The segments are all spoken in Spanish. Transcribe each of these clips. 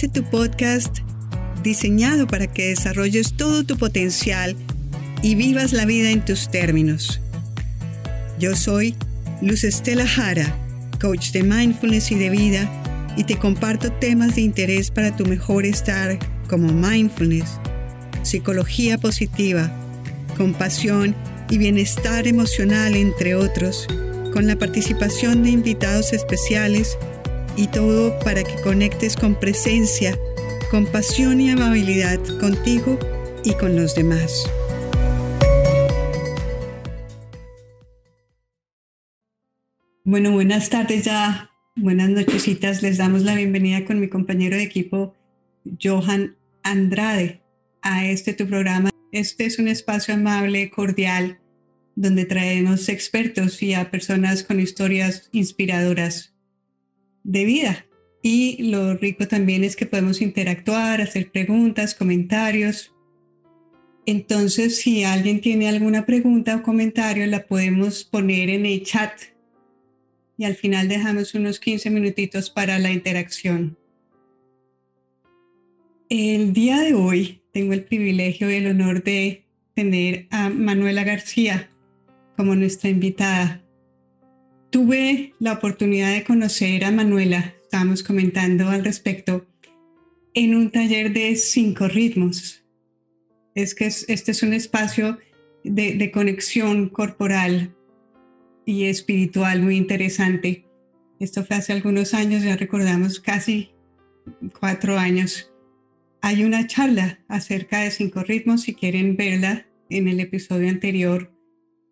este tu podcast diseñado para que desarrolles todo tu potencial y vivas la vida en tus términos. Yo soy Luz Estela Jara, coach de mindfulness y de vida, y te comparto temas de interés para tu mejor estar como mindfulness, psicología positiva, compasión y bienestar emocional, entre otros, con la participación de invitados especiales y todo para que conectes con presencia, compasión y amabilidad contigo y con los demás. Bueno, buenas tardes ya, buenas nochecitas. Les damos la bienvenida con mi compañero de equipo, Johan Andrade, a este tu programa. Este es un espacio amable, cordial, donde traemos expertos y a personas con historias inspiradoras de vida. Y lo rico también es que podemos interactuar, hacer preguntas, comentarios. Entonces, si alguien tiene alguna pregunta o comentario, la podemos poner en el chat y al final dejamos unos 15 minutitos para la interacción. El día de hoy tengo el privilegio y el honor de tener a Manuela García como nuestra invitada. Tuve la oportunidad de conocer a Manuela, estábamos comentando al respecto, en un taller de cinco ritmos. Es que este es un espacio de, de conexión corporal y espiritual muy interesante. Esto fue hace algunos años, ya recordamos casi cuatro años. Hay una charla acerca de cinco ritmos, si quieren verla en el episodio anterior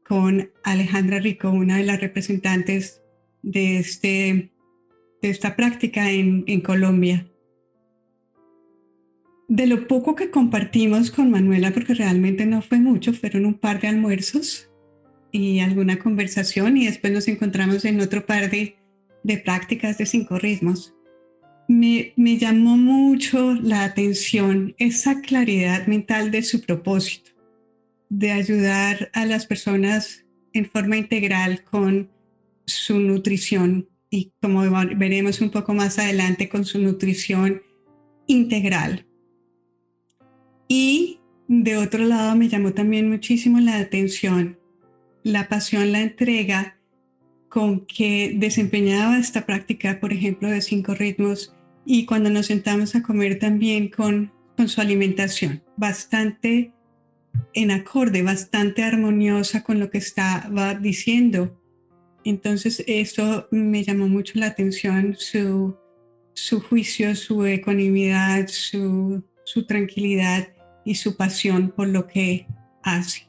con Alejandra Rico, una de las representantes de, este, de esta práctica en, en Colombia. De lo poco que compartimos con Manuela, porque realmente no fue mucho, fueron un par de almuerzos, y alguna conversación y después nos encontramos en otro par de, de prácticas de cinco ritmos. Me, me llamó mucho la atención esa claridad mental de su propósito, de ayudar a las personas en forma integral con su nutrición y como veremos un poco más adelante con su nutrición integral. Y de otro lado me llamó también muchísimo la atención la pasión, la entrega con que desempeñaba esta práctica, por ejemplo, de cinco ritmos y cuando nos sentamos a comer también con, con su alimentación, bastante en acorde, bastante armoniosa con lo que estaba diciendo. Entonces eso me llamó mucho la atención, su, su juicio, su ecuanimidad, su, su tranquilidad y su pasión por lo que hace.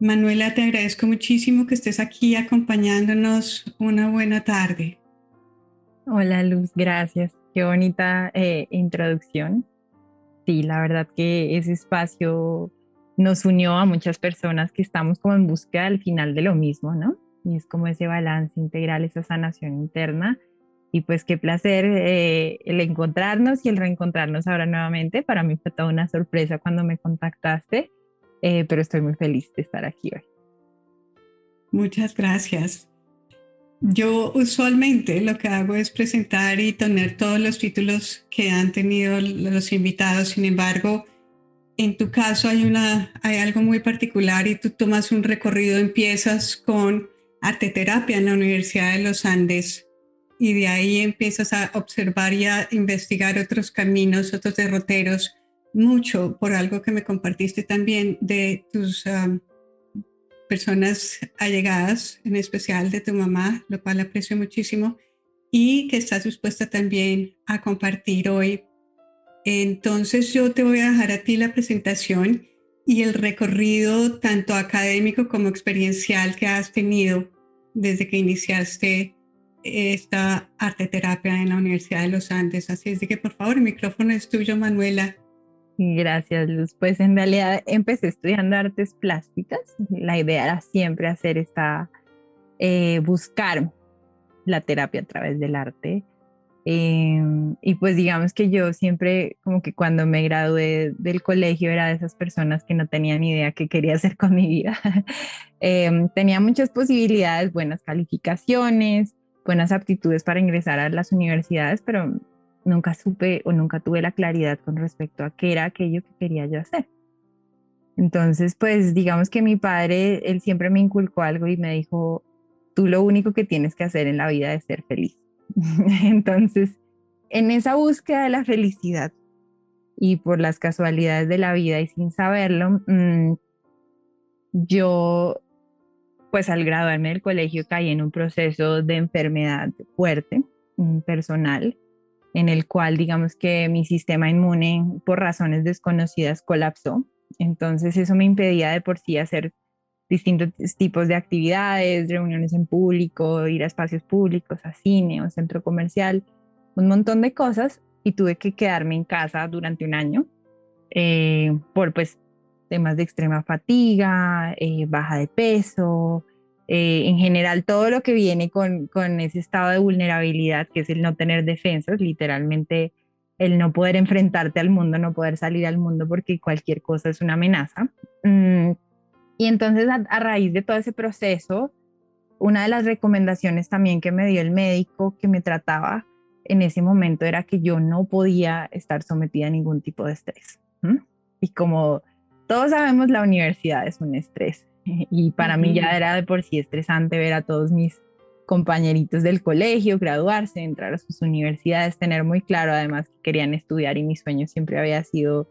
Manuela, te agradezco muchísimo que estés aquí acompañándonos. Una buena tarde. Hola Luz, gracias. Qué bonita eh, introducción. Sí, la verdad que ese espacio nos unió a muchas personas que estamos como en búsqueda al final de lo mismo, ¿no? Y es como ese balance integral, esa sanación interna. Y pues qué placer eh, el encontrarnos y el reencontrarnos ahora nuevamente. Para mí fue toda una sorpresa cuando me contactaste eh, pero estoy muy feliz de estar aquí hoy. Muchas gracias. Yo usualmente lo que hago es presentar y tener todos los títulos que han tenido los invitados. Sin embargo, en tu caso hay, una, hay algo muy particular y tú tomas un recorrido, empiezas con arte terapia en la Universidad de los Andes y de ahí empiezas a observar y a investigar otros caminos, otros derroteros mucho por algo que me compartiste también de tus personas allegadas, en especial de tu mamá, lo cual aprecio muchísimo, y que estás dispuesta también a compartir hoy. Entonces yo te voy a dejar a ti la presentación y el recorrido tanto académico como experiencial que has tenido desde que iniciaste esta arte terapia en la Universidad de los Andes. Así es de que por favor el micrófono es tuyo, Manuela. Gracias, Luz. Pues en realidad empecé estudiando artes plásticas. La idea era siempre hacer esta, eh, buscar la terapia a través del arte. Em, y pues digamos que yo siempre, como que cuando me gradué del colegio, era de esas personas que no tenían idea qué quería hacer con mi vida. Em, tenía muchas posibilidades, buenas calificaciones, buenas aptitudes para ingresar a las universidades, pero nunca supe o nunca tuve la claridad con respecto a qué era aquello que quería yo hacer. Entonces, pues digamos que mi padre, él siempre me inculcó algo y me dijo, tú lo único que tienes que hacer en la vida es ser feliz. Entonces, en esa búsqueda de la felicidad y por las casualidades de la vida y sin saberlo, mm, yo, pues al graduarme del colegio caí en un proceso de enfermedad fuerte, mm, personal, en el cual digamos que mi sistema inmune por razones desconocidas colapsó. Entonces eso me impedía de por sí hacer distintos tipos de actividades, reuniones en público, ir a espacios públicos, a cine o centro comercial, un montón de cosas y tuve que quedarme en casa durante un año eh, por pues temas de extrema fatiga, eh, baja de peso, eh, en general todo lo que viene con, con ese estado de vulnerabilidad, que es el no tener defensas, literalmente el no poder enfrentarte al mundo, no poder salir al mundo porque cualquier cosa es una amenaza. Mm, y entonces a, raíz de todo ese proceso, una de las recomendaciones también que me dio el médico que me trataba en ese momento era que yo no podía estar sometida a ningún tipo de estrés. Y como todos sabemos, la universidad es un estrés. Y para mí ya era de por sí estresante ver a todos mis compañeritos del colegio graduarse, entrar a sus universidades, tener muy claro además que querían estudiar y mi sueño siempre había sido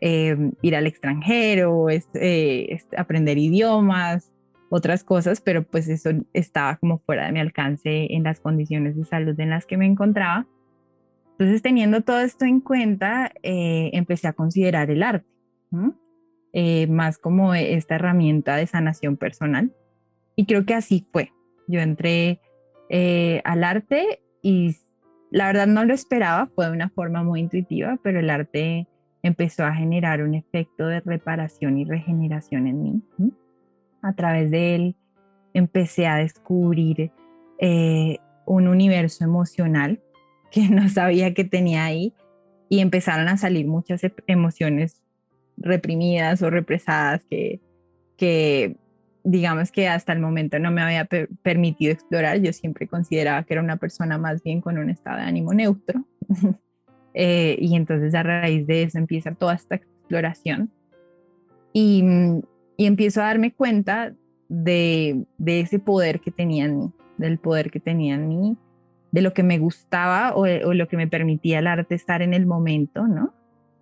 eh, ir al extranjero, eh, aprender idiomas, otras cosas, pero pues eso estaba como fuera de mi alcance en las condiciones de salud en las que me encontraba. Entonces, teniendo todo esto en cuenta, eh, empecé a considerar el arte, más como esta herramienta de sanación personal. Y creo que así fue. Yo entré al arte y la verdad no lo esperaba, fue de una forma muy intuitiva, pero el arte empezó a generar un efecto de reparación y regeneración en mí. A través de él empecé a descubrir eh, un universo emocional que no sabía que tenía ahí y empezaron a salir muchas emociones reprimidas o represadas que digamos que hasta el momento no me había permitido explorar. Yo siempre consideraba que era una persona más bien con un estado de ánimo neutro. Eh, y entonces a raíz de eso empieza toda esta exploración y, y empiezo a darme cuenta de, de, ese poder que tenía en mí, del poder que tenía en mí, de lo que me gustaba o, o, lo que me permitía el arte estar en el momento, ¿no?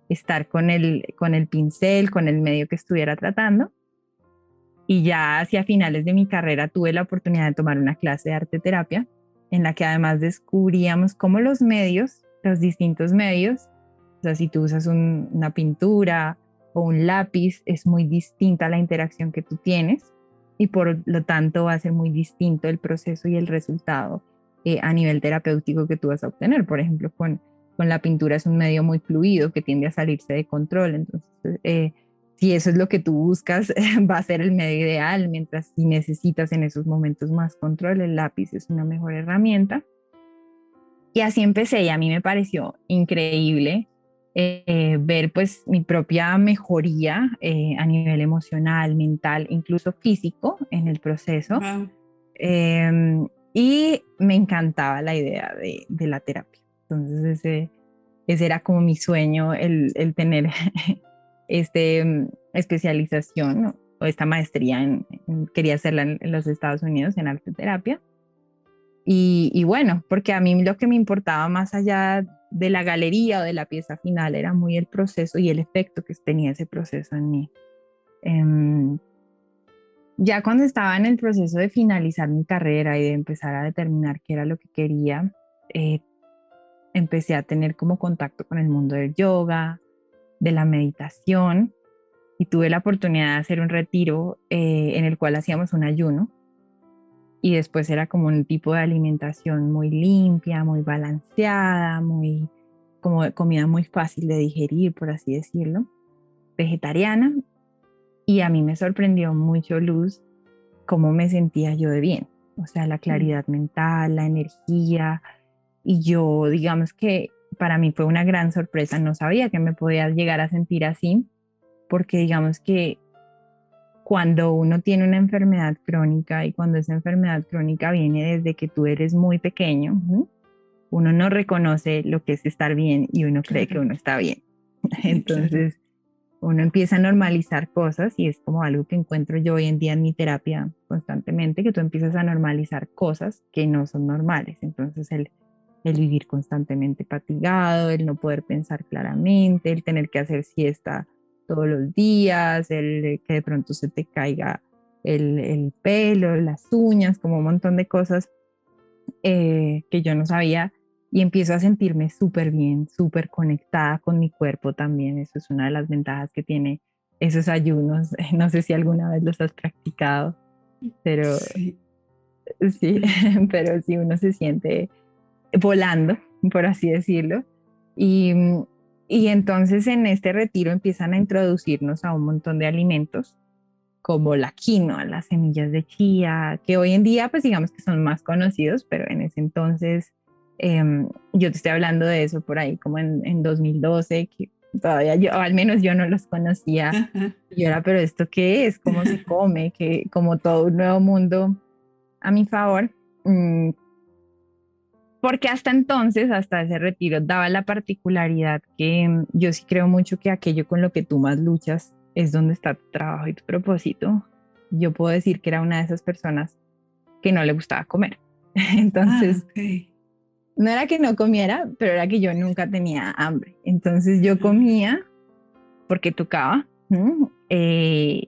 Estar con el, con el pincel, con el medio que estuviera tratando. Y ya hacia finales de mi carrera tuve la oportunidad de tomar una clase de arte terapia en la que además descubríamos cómo los medios los distintos medios. O sea, si tú usas una pintura o un lápiz, es muy distinta la interacción que tú tienes y por lo tanto va a ser muy distinto el proceso y el resultado eh, a nivel terapéutico que tú vas a obtener. Por ejemplo, con, con la pintura es un medio muy fluido que tiende a salirse de control. Entonces, eh, si eso es lo que tú buscas, va a ser el medio ideal, mientras si necesitas en esos momentos más control, el lápiz es una mejor herramienta. Y así empecé y a mí me pareció increíble eh, ver pues mi propia mejoría eh, a nivel emocional, mental, incluso físico en el proceso. Em, y me encantaba la idea de, de la terapia. Entonces ese, ese, era como mi sueño, el, el tener este, mm, especialización o esta maestría, en, quería hacerla en, en los Estados Unidos en arte terapia. Y, bueno, porque a mí lo que me importaba más allá de la galería o de la pieza final era muy el proceso y el efecto que tenía ese proceso en mí. Em, ya cuando estaba en el proceso de finalizar mi carrera y de empezar a determinar qué era lo que quería, eh, empecé a tener como contacto con el mundo del yoga, de la meditación y tuve la oportunidad de hacer un retiro eh, en el cual hacíamos un ayuno y después era como un tipo de alimentación muy limpia, muy balanceada, muy como comida muy fácil de digerir, por así decirlo, vegetariana. Y a mí me sorprendió mucho Luz cómo me sentía yo de bien, o sea, la mm. claridad mental, la energía. Y yo, digamos que para mí fue una gran sorpresa, no sabía que me podía llegar a sentir así, porque digamos que cuando uno tiene una enfermedad crónica y cuando esa enfermedad crónica viene desde que tú eres muy pequeño, uno no reconoce lo que es estar bien y uno cree que uno está bien. Entonces, uno empieza a normalizar cosas y es como algo que encuentro yo hoy en día en mi terapia constantemente, que tú empiezas a normalizar cosas que no son normales. Entonces, el, el vivir constantemente fatigado, el no poder pensar claramente, el tener que hacer siesta todos los días, el que de pronto se te caiga el, el pelo, las uñas, como un montón de cosas eh, que yo no sabía y empiezo a sentirme súper bien, súper conectada con mi cuerpo también. Eso es una de las ventajas que tiene esos ayunos. No sé si alguna vez los has practicado, pero sí, sí pero sí uno se siente volando, por así decirlo. Y, y entonces en este retiro empiezan a introducirnos a un montón de alimentos como la quinoa, las semillas de chía, que hoy en día pues digamos que son más conocidos, pero en ese entonces em, yo te estoy hablando de eso por ahí como en, en 2012, que todavía yo, al menos yo no los conocía. Y ahora, pero ¿esto qué es? ¿Cómo se come? Que como todo un nuevo mundo a mi favor. Mm, porque hasta entonces, hasta ese retiro, daba la particularidad que mm, yo sí creo mucho que aquello con lo que tú más luchas es donde está tu trabajo y tu propósito. Yo puedo decir que era una de esas personas que no le gustaba comer. Entonces, ah, no era que no comiera, pero era que yo nunca tenía hambre. Entonces yo comía porque tocaba. Eh,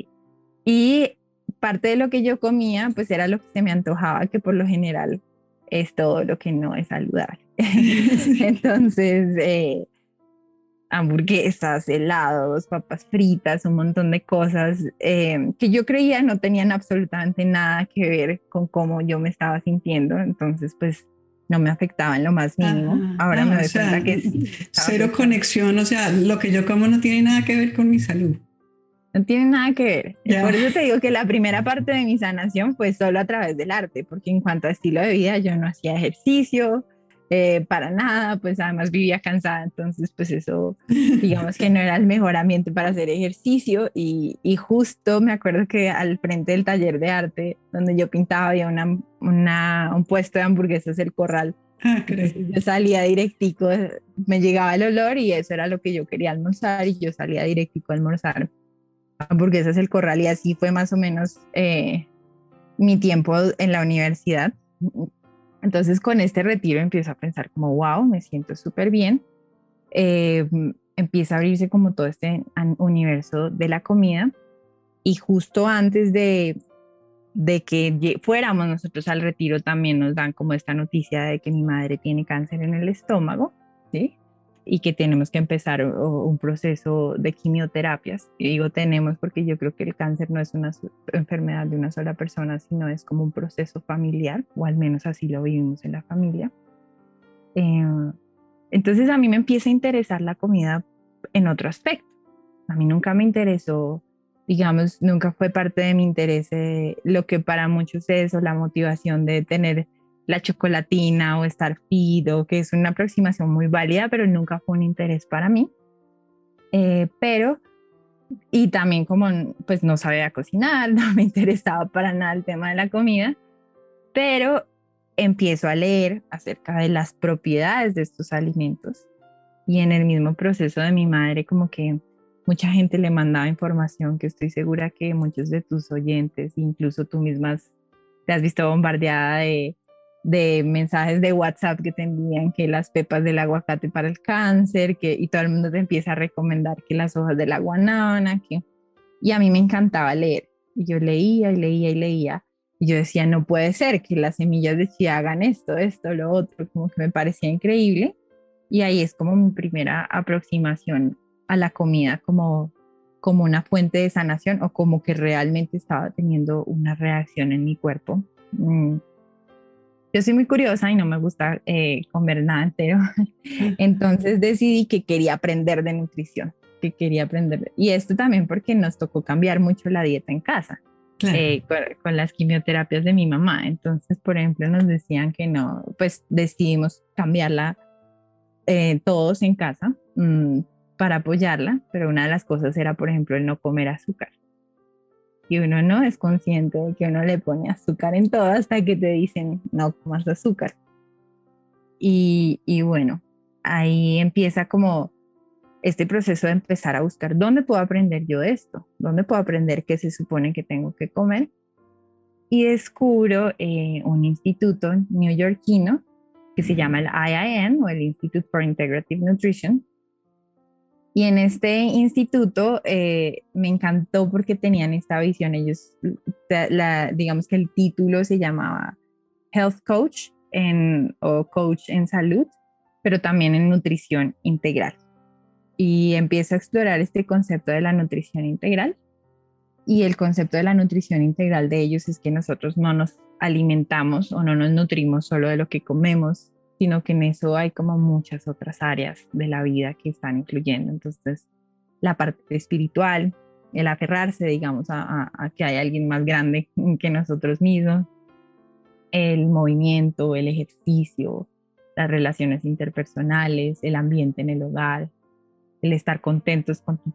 y parte de lo que yo comía, pues era lo que se me antojaba, que por lo general es todo lo que no es saludable. Entonces, eh, hamburguesas, helados, papas fritas, un montón de cosas eh, que yo creía no tenían absolutamente nada que ver con cómo yo me estaba sintiendo. Entonces, pues no me afectaba en lo más mínimo. Ahora me doy cuenta que cero conexión, o sea, lo que yo como no tiene nada que ver con mi salud. No tiene nada que ver. Por eso te digo que la primera parte de mi sanación fue solo a través del arte, porque en cuanto a estilo de vida yo no hacía ejercicio, eh, para nada, pues además vivía cansada, entonces pues eso digamos que no era el mejor ambiente para hacer ejercicio y, y justo me acuerdo que al frente del taller de arte donde yo pintaba había una, una un puesto de hamburguesas, el corral. Ah, yo salía directico, me llegaba el olor y eso era lo que yo quería almorzar y yo salía directico a almorzar hamburguesas el corral y así fue más o menos eh, mi tiempo en la universidad. Entonces con este retiro empiezo a pensar como, wow, me siento súper bien. Eh, empieza a abrirse como todo este universo de la comida y justo antes de, de que fuéramos nosotros al retiro también nos dan como esta noticia de que mi madre tiene cáncer en el estómago, ¿sí? Y que tenemos que empezar un proceso de quimioterapias. Y digo tenemos porque yo creo que el cáncer no es una enfermedad de una sola persona, sino es como un proceso familiar, o al menos así lo vivimos en la familia. Eh, entonces a mí me empieza a interesar la comida en otro aspecto. A mí nunca me interesó, digamos, nunca fue parte de mi interés eh, lo que para muchos es o la motivación de tener la chocolatina o estar fido, que es una aproximación muy válida, pero nunca fue un interés para mí. Eh, pero, y también como pues no sabía cocinar, no me interesaba para nada el tema de la comida, pero empiezo a leer acerca de las propiedades de estos alimentos y en el mismo proceso de mi madre como que mucha gente le mandaba información que estoy segura que muchos de tus oyentes, incluso tú mismas, te has visto bombardeada de de mensajes de WhatsApp que te envían que las pepas del aguacate para el cáncer, que, y todo el mundo te empieza a recomendar que las hojas de la guanábana, que, y a mí me encantaba leer. Y yo leía y leía y leía. Y yo decía, no puede ser que las semillas de chía hagan esto, esto, lo otro, como que me parecía increíble. Y ahí es como mi primera aproximación a la comida como, como una fuente de sanación o como que realmente estaba teniendo una reacción en mi cuerpo. Mm, yo soy muy curiosa y no me gusta eh, comer nada entero. Entonces decidí que quería aprender de nutrición, que quería aprender. Y esto también porque nos tocó cambiar mucho la dieta en casa. Eh, con, las quimioterapias de mi mamá. Entonces, por ejemplo, nos decían que no, pues decidimos cambiarla eh, todos en casa mm, para apoyarla, pero una de las cosas era, por ejemplo, el no comer azúcar y uno no es consciente de que uno le pone azúcar en todo hasta que te dicen no comas azúcar. Y, y bueno, ahí empieza como este proceso de empezar a buscar dónde puedo aprender yo esto, dónde puedo aprender qué se supone que tengo que comer. Y descubro eh, un instituto neoyorquino que se llama el IIN o el Institute for Integrative Nutrition. Y en este instituto eh, me encantó porque tenían esta visión. Ellos, la, digamos que el título se llamaba Health Coach en, o Coach en Salud, pero también en nutrición integral y empiezo a explorar este concepto de la nutrición integral. Y el concepto de la nutrición integral de ellos es que nosotros no nos alimentamos o no nos nutrimos solo de lo que comemos, sino que en eso hay como muchas otras áreas de la vida que están incluyendo. Entonces, la parte espiritual, el aferrarse, digamos, a, a que hay alguien más grande que nosotros mismos, el movimiento, el ejercicio, las relaciones interpersonales, el ambiente en el hogar, el estar contentos con, tu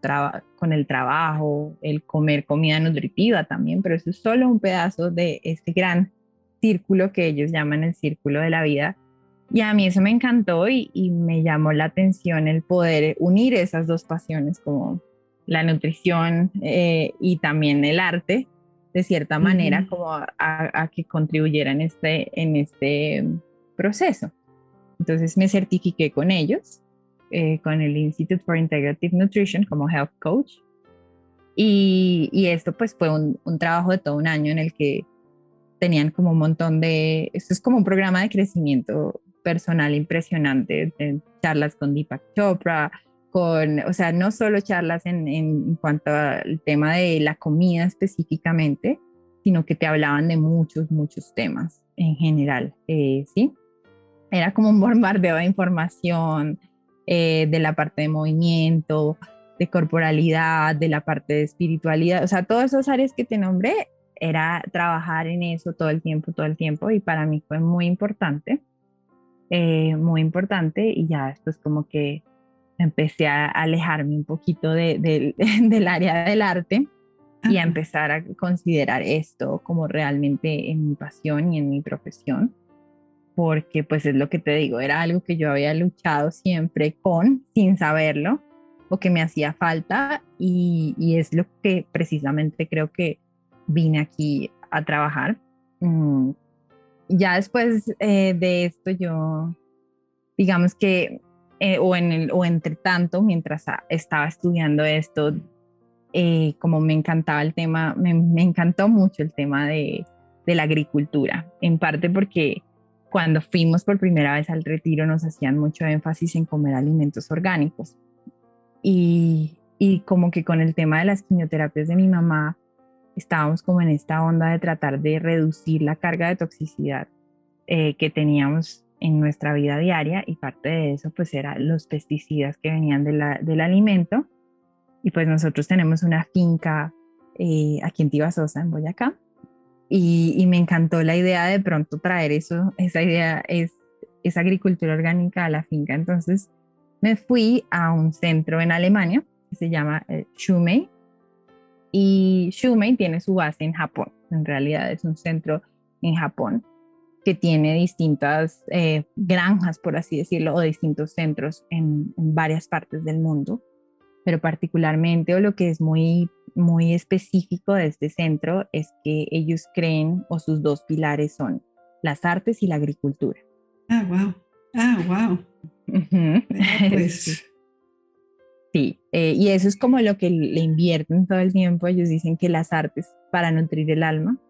con el trabajo, el comer comida nutritiva también, pero eso es solo un pedazo de este gran círculo que ellos llaman el círculo de la vida. Y a mí eso me encantó y, me llamó la atención el poder unir esas dos pasiones como la nutrición eh, y también el arte, de cierta manera, como a, a, que contribuyera en este, en este proceso. Entonces me certifiqué con ellos eh, con el Institute for Integrative Nutrition como Health Coach. Y, y esto pues fue un, un, trabajo de todo un año en el que tenían como un montón de, esto es como un programa de crecimiento personal impresionante, de charlas con Deepak Chopra, con, o sea, no solo charlas en, en, cuanto al tema de la comida específicamente, sino que te hablaban de muchos, muchos temas en general, eh, ¿sí? Era como un bombardeo de información, eh, de la parte de movimiento, de corporalidad, de la parte de espiritualidad, o sea, todas esas áreas que te nombré, era trabajar en eso todo el tiempo, todo el tiempo, y para mí fue muy importante, eh, muy importante, y ya después como que empecé a alejarme un poquito de, del área del arte y a empezar a considerar esto como realmente en mi pasión y en mi profesión porque pues es lo que te digo, era algo que yo había luchado siempre con, sin saberlo, o que me hacía falta, y, y es lo que precisamente creo que vine aquí a trabajar. Mm, ya después eh, de esto yo, digamos que, eh, o, en el, o entre tanto, mientras estaba estudiando esto, eh, como me encantaba el tema, me, me encantó mucho el tema de, la agricultura, en parte porque cuando fuimos por primera vez al retiro nos hacían mucho énfasis en comer alimentos orgánicos. Y como que con el tema de las quimioterapias de mi mamá, estábamos como en esta onda de tratar de reducir la carga de toxicidad eh, que teníamos en nuestra vida diaria y parte de eso pues eran los pesticidas que venían de la, del alimento y pues nosotros tenemos una finca eh, aquí en Tibasosa, en Boyacá, y, me encantó la idea de pronto traer eso, esa idea es esa agricultura orgánica a la finca. Entonces me fui a un centro en Alemania que se llama eh, y Shumei tiene su base en Japón. En realidad es un centro en Japón que tiene distintas eh, granjas, por así decirlo, o distintos centros en, en varias partes del mundo, pero particularmente o lo que es muy muy específico de este centro es que ellos creen o sus dos pilares son las artes y la agricultura. Ah, wow. Ah, wow. pues. Sí, eh, y eso es como lo que le invierten todo el tiempo. Ellos dicen que las artes para nutrir el alma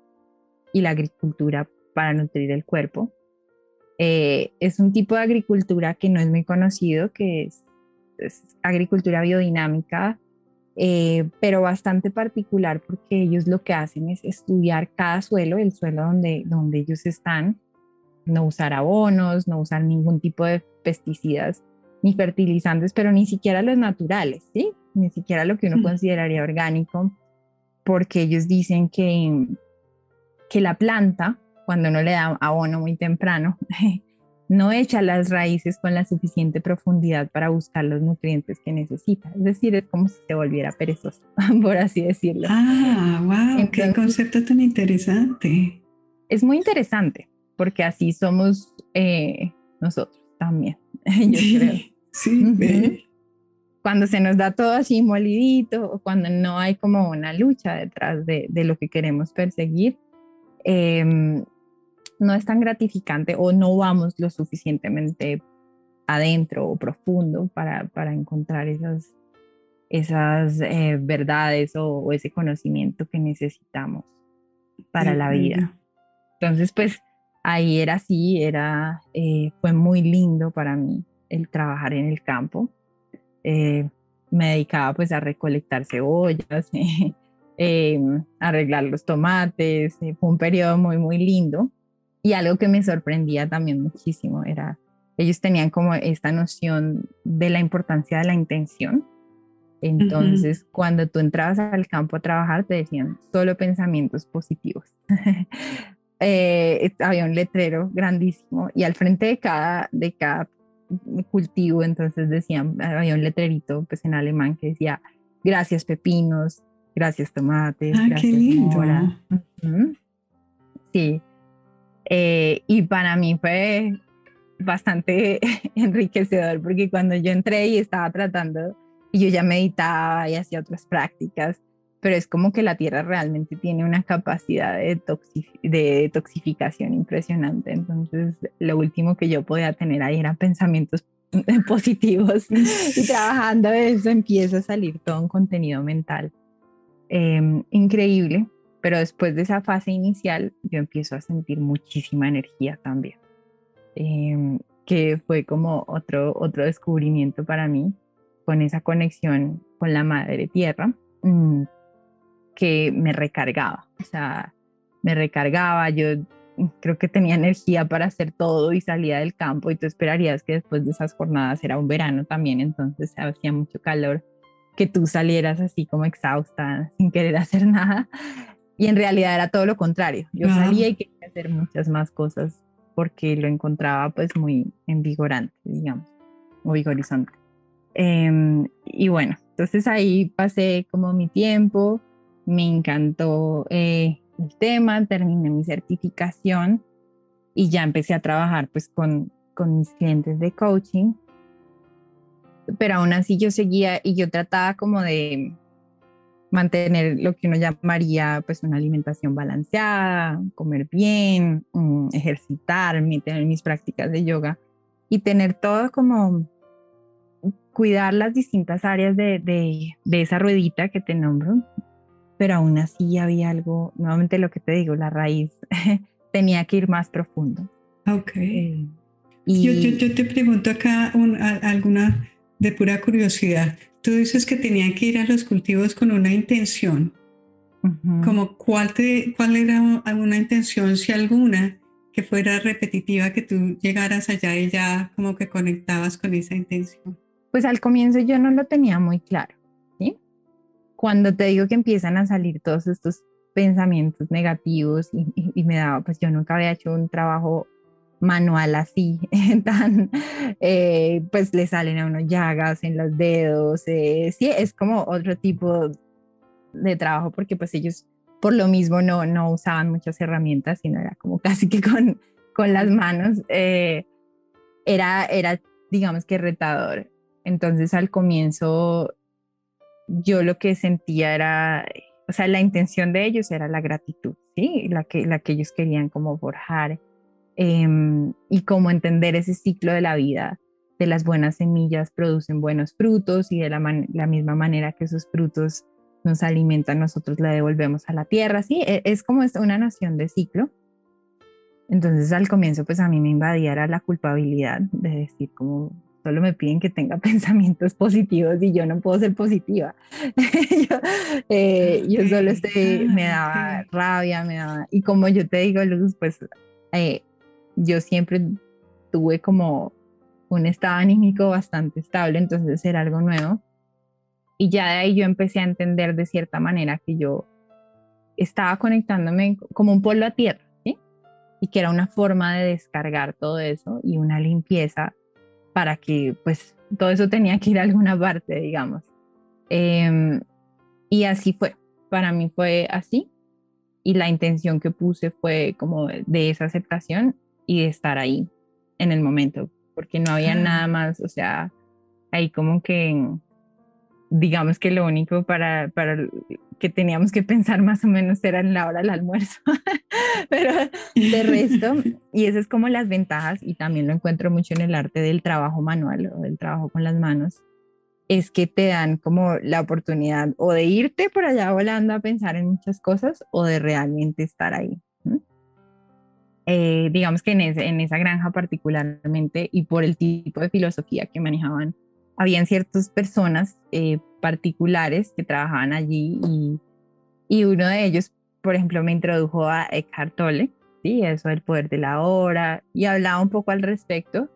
y la agricultura para nutrir el cuerpo. Eh, es un tipo de agricultura que no es muy conocido, que es agricultura biodinámica, eh, pero bastante particular porque ellos lo que hacen es estudiar cada suelo, el suelo donde, donde ellos están, no usar abonos, no usar ningún tipo de pesticidas ni fertilizantes, pero ni siquiera los naturales, ¿sí? Ni siquiera lo que uno consideraría orgánico, porque ellos dicen que, que la planta, cuando uno le da abono muy temprano, no echa las raíces con la suficiente profundidad para buscar los nutrientes que necesita. Es decir, es como si se volviera perezoso, por así decirlo. Ah, wow, qué concepto tan interesante. Es muy interesante, porque así somos eh, nosotros. también, yo creo. Sí, Cuando se nos da todo así molidito o cuando no hay como una lucha detrás de, de lo que queremos perseguir, em, no es tan gratificante o no vamos lo suficientemente adentro o profundo para, para encontrar esas, esas eh, verdades o, ese conocimiento que necesitamos para la vida. Entonces, pues ahí era así, era, eh, fue muy lindo para mí el trabajar en el campo. Eh, me dedicaba pues a recolectar cebollas, arreglar los tomates, fue un periodo muy, muy lindo. Y algo que me sorprendía también muchísimo era, ellos tenían como esta noción de la importancia de la intención. Entonces, cuando tú entrabas al campo a trabajar, te decían solo pensamientos positivos. Eh, había un letrero grandísimo y al frente de cada, de cada cultivo, entonces decían, había un letrerito pues en alemán que decía, gracias pepinos, gracias tomates, ah, gracias mora. Sí, eh, y para mí fue bastante enriquecedor porque cuando yo entré y estaba tratando, y yo ya meditaba y hacía otras prácticas, pero es como que la tierra realmente tiene una capacidad de, de toxificación impresionante. Entonces, lo último que yo podía tener ahí eran pensamientos positivos y trabajando eso empieza a salir todo un contenido mental em, increíble pero después de esa fase inicial yo empiezo a sentir muchísima energía también, em, que fue como otro, otro descubrimiento para mí con esa conexión con la madre tierra, mm, que me recargaba, o sea, me recargaba, yo creo que tenía energía para hacer todo y salía del campo y tú esperarías que después de esas jornadas era un verano también, entonces hacía mucho calor, que tú salieras así como exhausta sin querer hacer nada y en realidad era todo lo contrario. Yo salía y quería hacer muchas más cosas porque lo encontraba pues muy envigorante, digamos, o vigorizante. Em, y bueno, entonces ahí pasé como mi tiempo, me encantó eh, el tema, terminé mi certificación y ya empecé a trabajar pues con, con mis clientes de coaching. Pero aún así yo seguía y yo trataba como de, mantener lo que uno llamaría pues una alimentación balanceada, comer bien, mm, ejercitarme, tener mis prácticas de yoga y tener todo como cuidar las distintas áreas de, de, esa ruedita que te nombro, pero aún así había algo, nuevamente lo que te digo, la raíz tenía que ir más profundo. Ok. Eh, y, yo, yo, te pregunto acá alguna de pura curiosidad. Tú dices que tenía que ir a los cultivos con una intención. Como cuál, te, cuál era alguna intención, si alguna, que fuera repetitiva, que tú llegaras allá y ya como que conectabas con esa intención. Pues al comienzo yo no lo tenía muy claro. Cuando te digo que empiezan a salir todos estos pensamientos negativos y, me daba, pues yo nunca había hecho un trabajo manual así, tan, eh, pues le salen a uno llagas en los dedos, eh, sí, es como otro tipo de trabajo porque pues ellos por lo mismo no, no usaban muchas herramientas, sino era como casi que con, con las manos, eh, era, era digamos que retador. Entonces al comienzo yo lo que sentía era, o sea, la intención de ellos era la gratitud, ¿sí? La que, la que ellos querían como forjar Em, y cómo entender ese ciclo de la vida. De las buenas semillas producen buenos frutos y de la, misma manera que esos frutos nos alimentan, nosotros la devolvemos a la tierra. Sí, e, es, como una noción de ciclo. Entonces al comienzo pues a mí me invadía la culpabilidad de decir como solo me piden que tenga pensamientos positivos y yo no puedo ser positiva. yo, eh, yo, solo estoy, me daba rabia, me daba, y como yo te digo, Luz, pues eh, yo siempre tuve como un estado anímico bastante estable, entonces era algo nuevo. Y ya de ahí yo empecé a entender de cierta manera que yo estaba conectándome como un polo a tierra, ¿sí? Y que era una forma de descargar todo eso y una limpieza para que pues todo eso tenía que ir a alguna parte, digamos. Em, y así fue, para mí fue así. Y la intención que puse fue como de esa aceptación y de estar ahí en el momento porque no había nada más, o sea, ahí como que, digamos que lo único para, para que teníamos que pensar más o menos era en la hora del almuerzo, pero de resto, y esas es como las ventajas, y también lo encuentro mucho en el arte del trabajo manual o del trabajo con las manos, es que te dan como la oportunidad o de irte por allá volando a pensar en muchas cosas o de realmente estar ahí. Eh, digamos que en, en esa granja particularmente y por el tipo de filosofía que manejaban, habían ciertas personas eh, particulares que trabajaban allí y, y, uno de ellos, por ejemplo, me introdujo a Eckhart Tolle, ¿sí? eso del poder de la hora, y hablaba un poco al respecto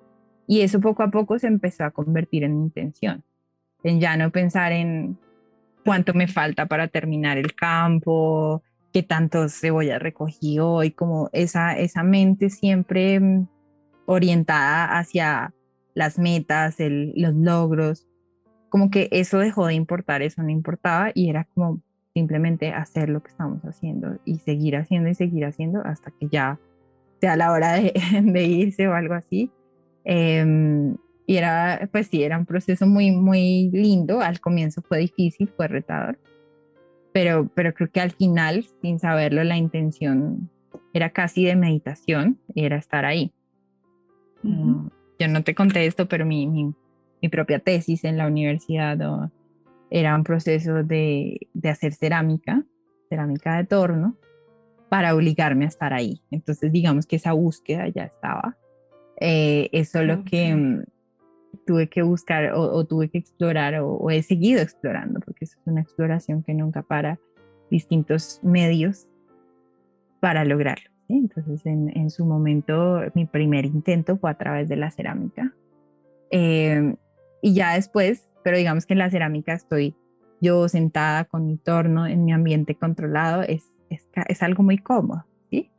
y eso poco a poco se empezó a convertir en intención, en ya no pensar en cuánto me falta para terminar el campo, qué tanto cebolla recogí hoy, como esa, esa mente siempre mm, orientada hacia las metas, los logros, como que eso dejó de importar, eso no importaba y era como simplemente hacer lo que estamos haciendo y seguir haciendo y seguir haciendo hasta que ya sea la hora de, irse o algo así. Em, y era, pues sí, era un proceso muy, muy lindo. Al comienzo fue difícil, fue retador, pero, pero creo que al final, sin saberlo, la intención era casi de meditación, era estar ahí. Yo no te conté esto, pero mi, mi, mi propia tesis en la universidad era un proceso de, de, hacer cerámica, cerámica de torno, para obligarme a estar ahí. Entonces, digamos que esa búsqueda ya estaba. Eh, es solo que mm, tuve que buscar o, tuve que explorar o, he seguido explorando, porque es una exploración que nunca para distintos medios para lograrlo. Entonces, en, su momento, mi primer intento fue a través de la cerámica. Em, y ya después, pero digamos que en la cerámica estoy yo sentada con mi torno en mi ambiente controlado, es, es, algo muy cómodo. ¿sí?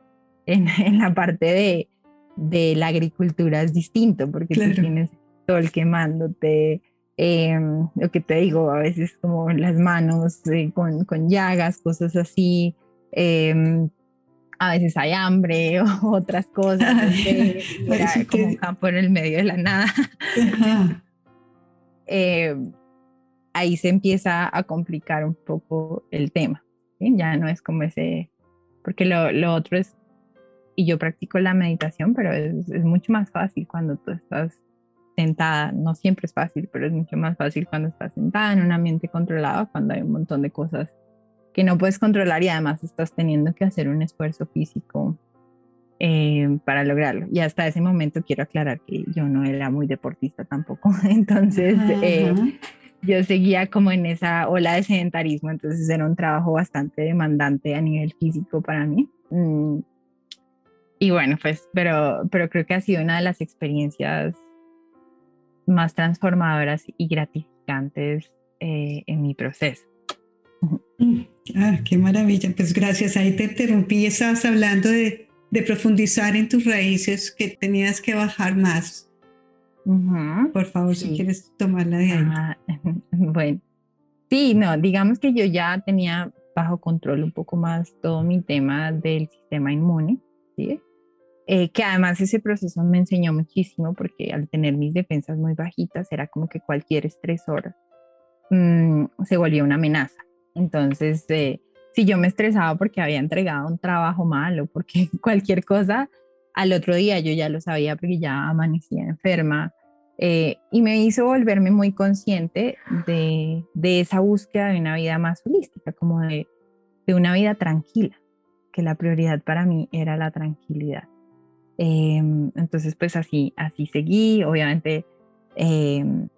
En, en la parte de, de, la agricultura es distinto, porque tú tienes sol quemándote, em, lo que te digo, a veces como las manos eh, con, con, llagas, cosas así, em, a veces hay hambre o otras cosas, era como un campo en el medio de la nada. Em, ahí se empieza a complicar un poco el tema, ya no es como ese, porque lo, lo, otro es, y yo practico la meditación, pero es, es mucho más fácil cuando tú estás sentada, no siempre es fácil, pero es mucho más fácil cuando estás sentada en un ambiente controlado, cuando hay un montón de cosas que no puedes controlar y además estás teniendo que hacer un esfuerzo físico eh, para lograrlo. Y hasta ese momento quiero aclarar que yo no era muy deportista tampoco, entonces eh, yo seguía como en esa ola de sedentarismo, entonces era un trabajo bastante demandante a nivel físico para mí. Mm. Y bueno, pues, pero, pero creo que ha sido una de las experiencias más transformadoras y gratificantes eh, en mi proceso. Ah, qué maravilla. Pues gracias. Ahí te interrumpí. Estabas hablando de, de profundizar en tus raíces, que tenías que bajar más. Por favor, si quieres tomarla de ahí. Ah, bueno, sí, no, digamos que yo ya tenía bajo control un poco más todo mi tema del sistema inmune, ¿sí? Eh, que además ese proceso me enseñó muchísimo porque al tener mis defensas muy bajitas era como que cualquier estresor mm, se volvía una amenaza. Entonces, eh, si yo me estresaba porque había entregado un trabajo malo, porque cualquier cosa, al otro día yo ya lo sabía porque ya amanecía enferma. Eh, y me hizo volverme muy consciente de, de, esa búsqueda de una vida más holística, como de, de una vida tranquila, que la prioridad para mí era la tranquilidad. Em, entonces, pues así, así seguí, obviamente em,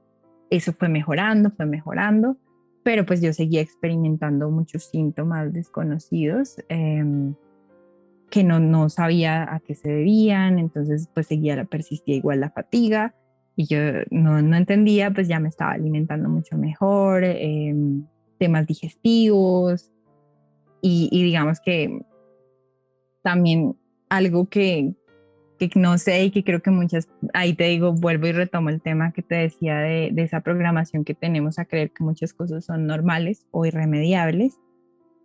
eso fue mejorando, fue mejorando, pero pues yo seguía experimentando muchos síntomas desconocidos em, que no, no sabía a qué se debían, entonces pues seguía, persistía igual la fatiga y yo no, no entendía, pues ya me estaba alimentando mucho mejor, temas digestivos y digamos que también algo que, que no sé y que creo que muchas, ahí te digo, vuelvo y retomo el tema que te decía de, de, esa programación que tenemos a creer que muchas cosas son normales o irremediables.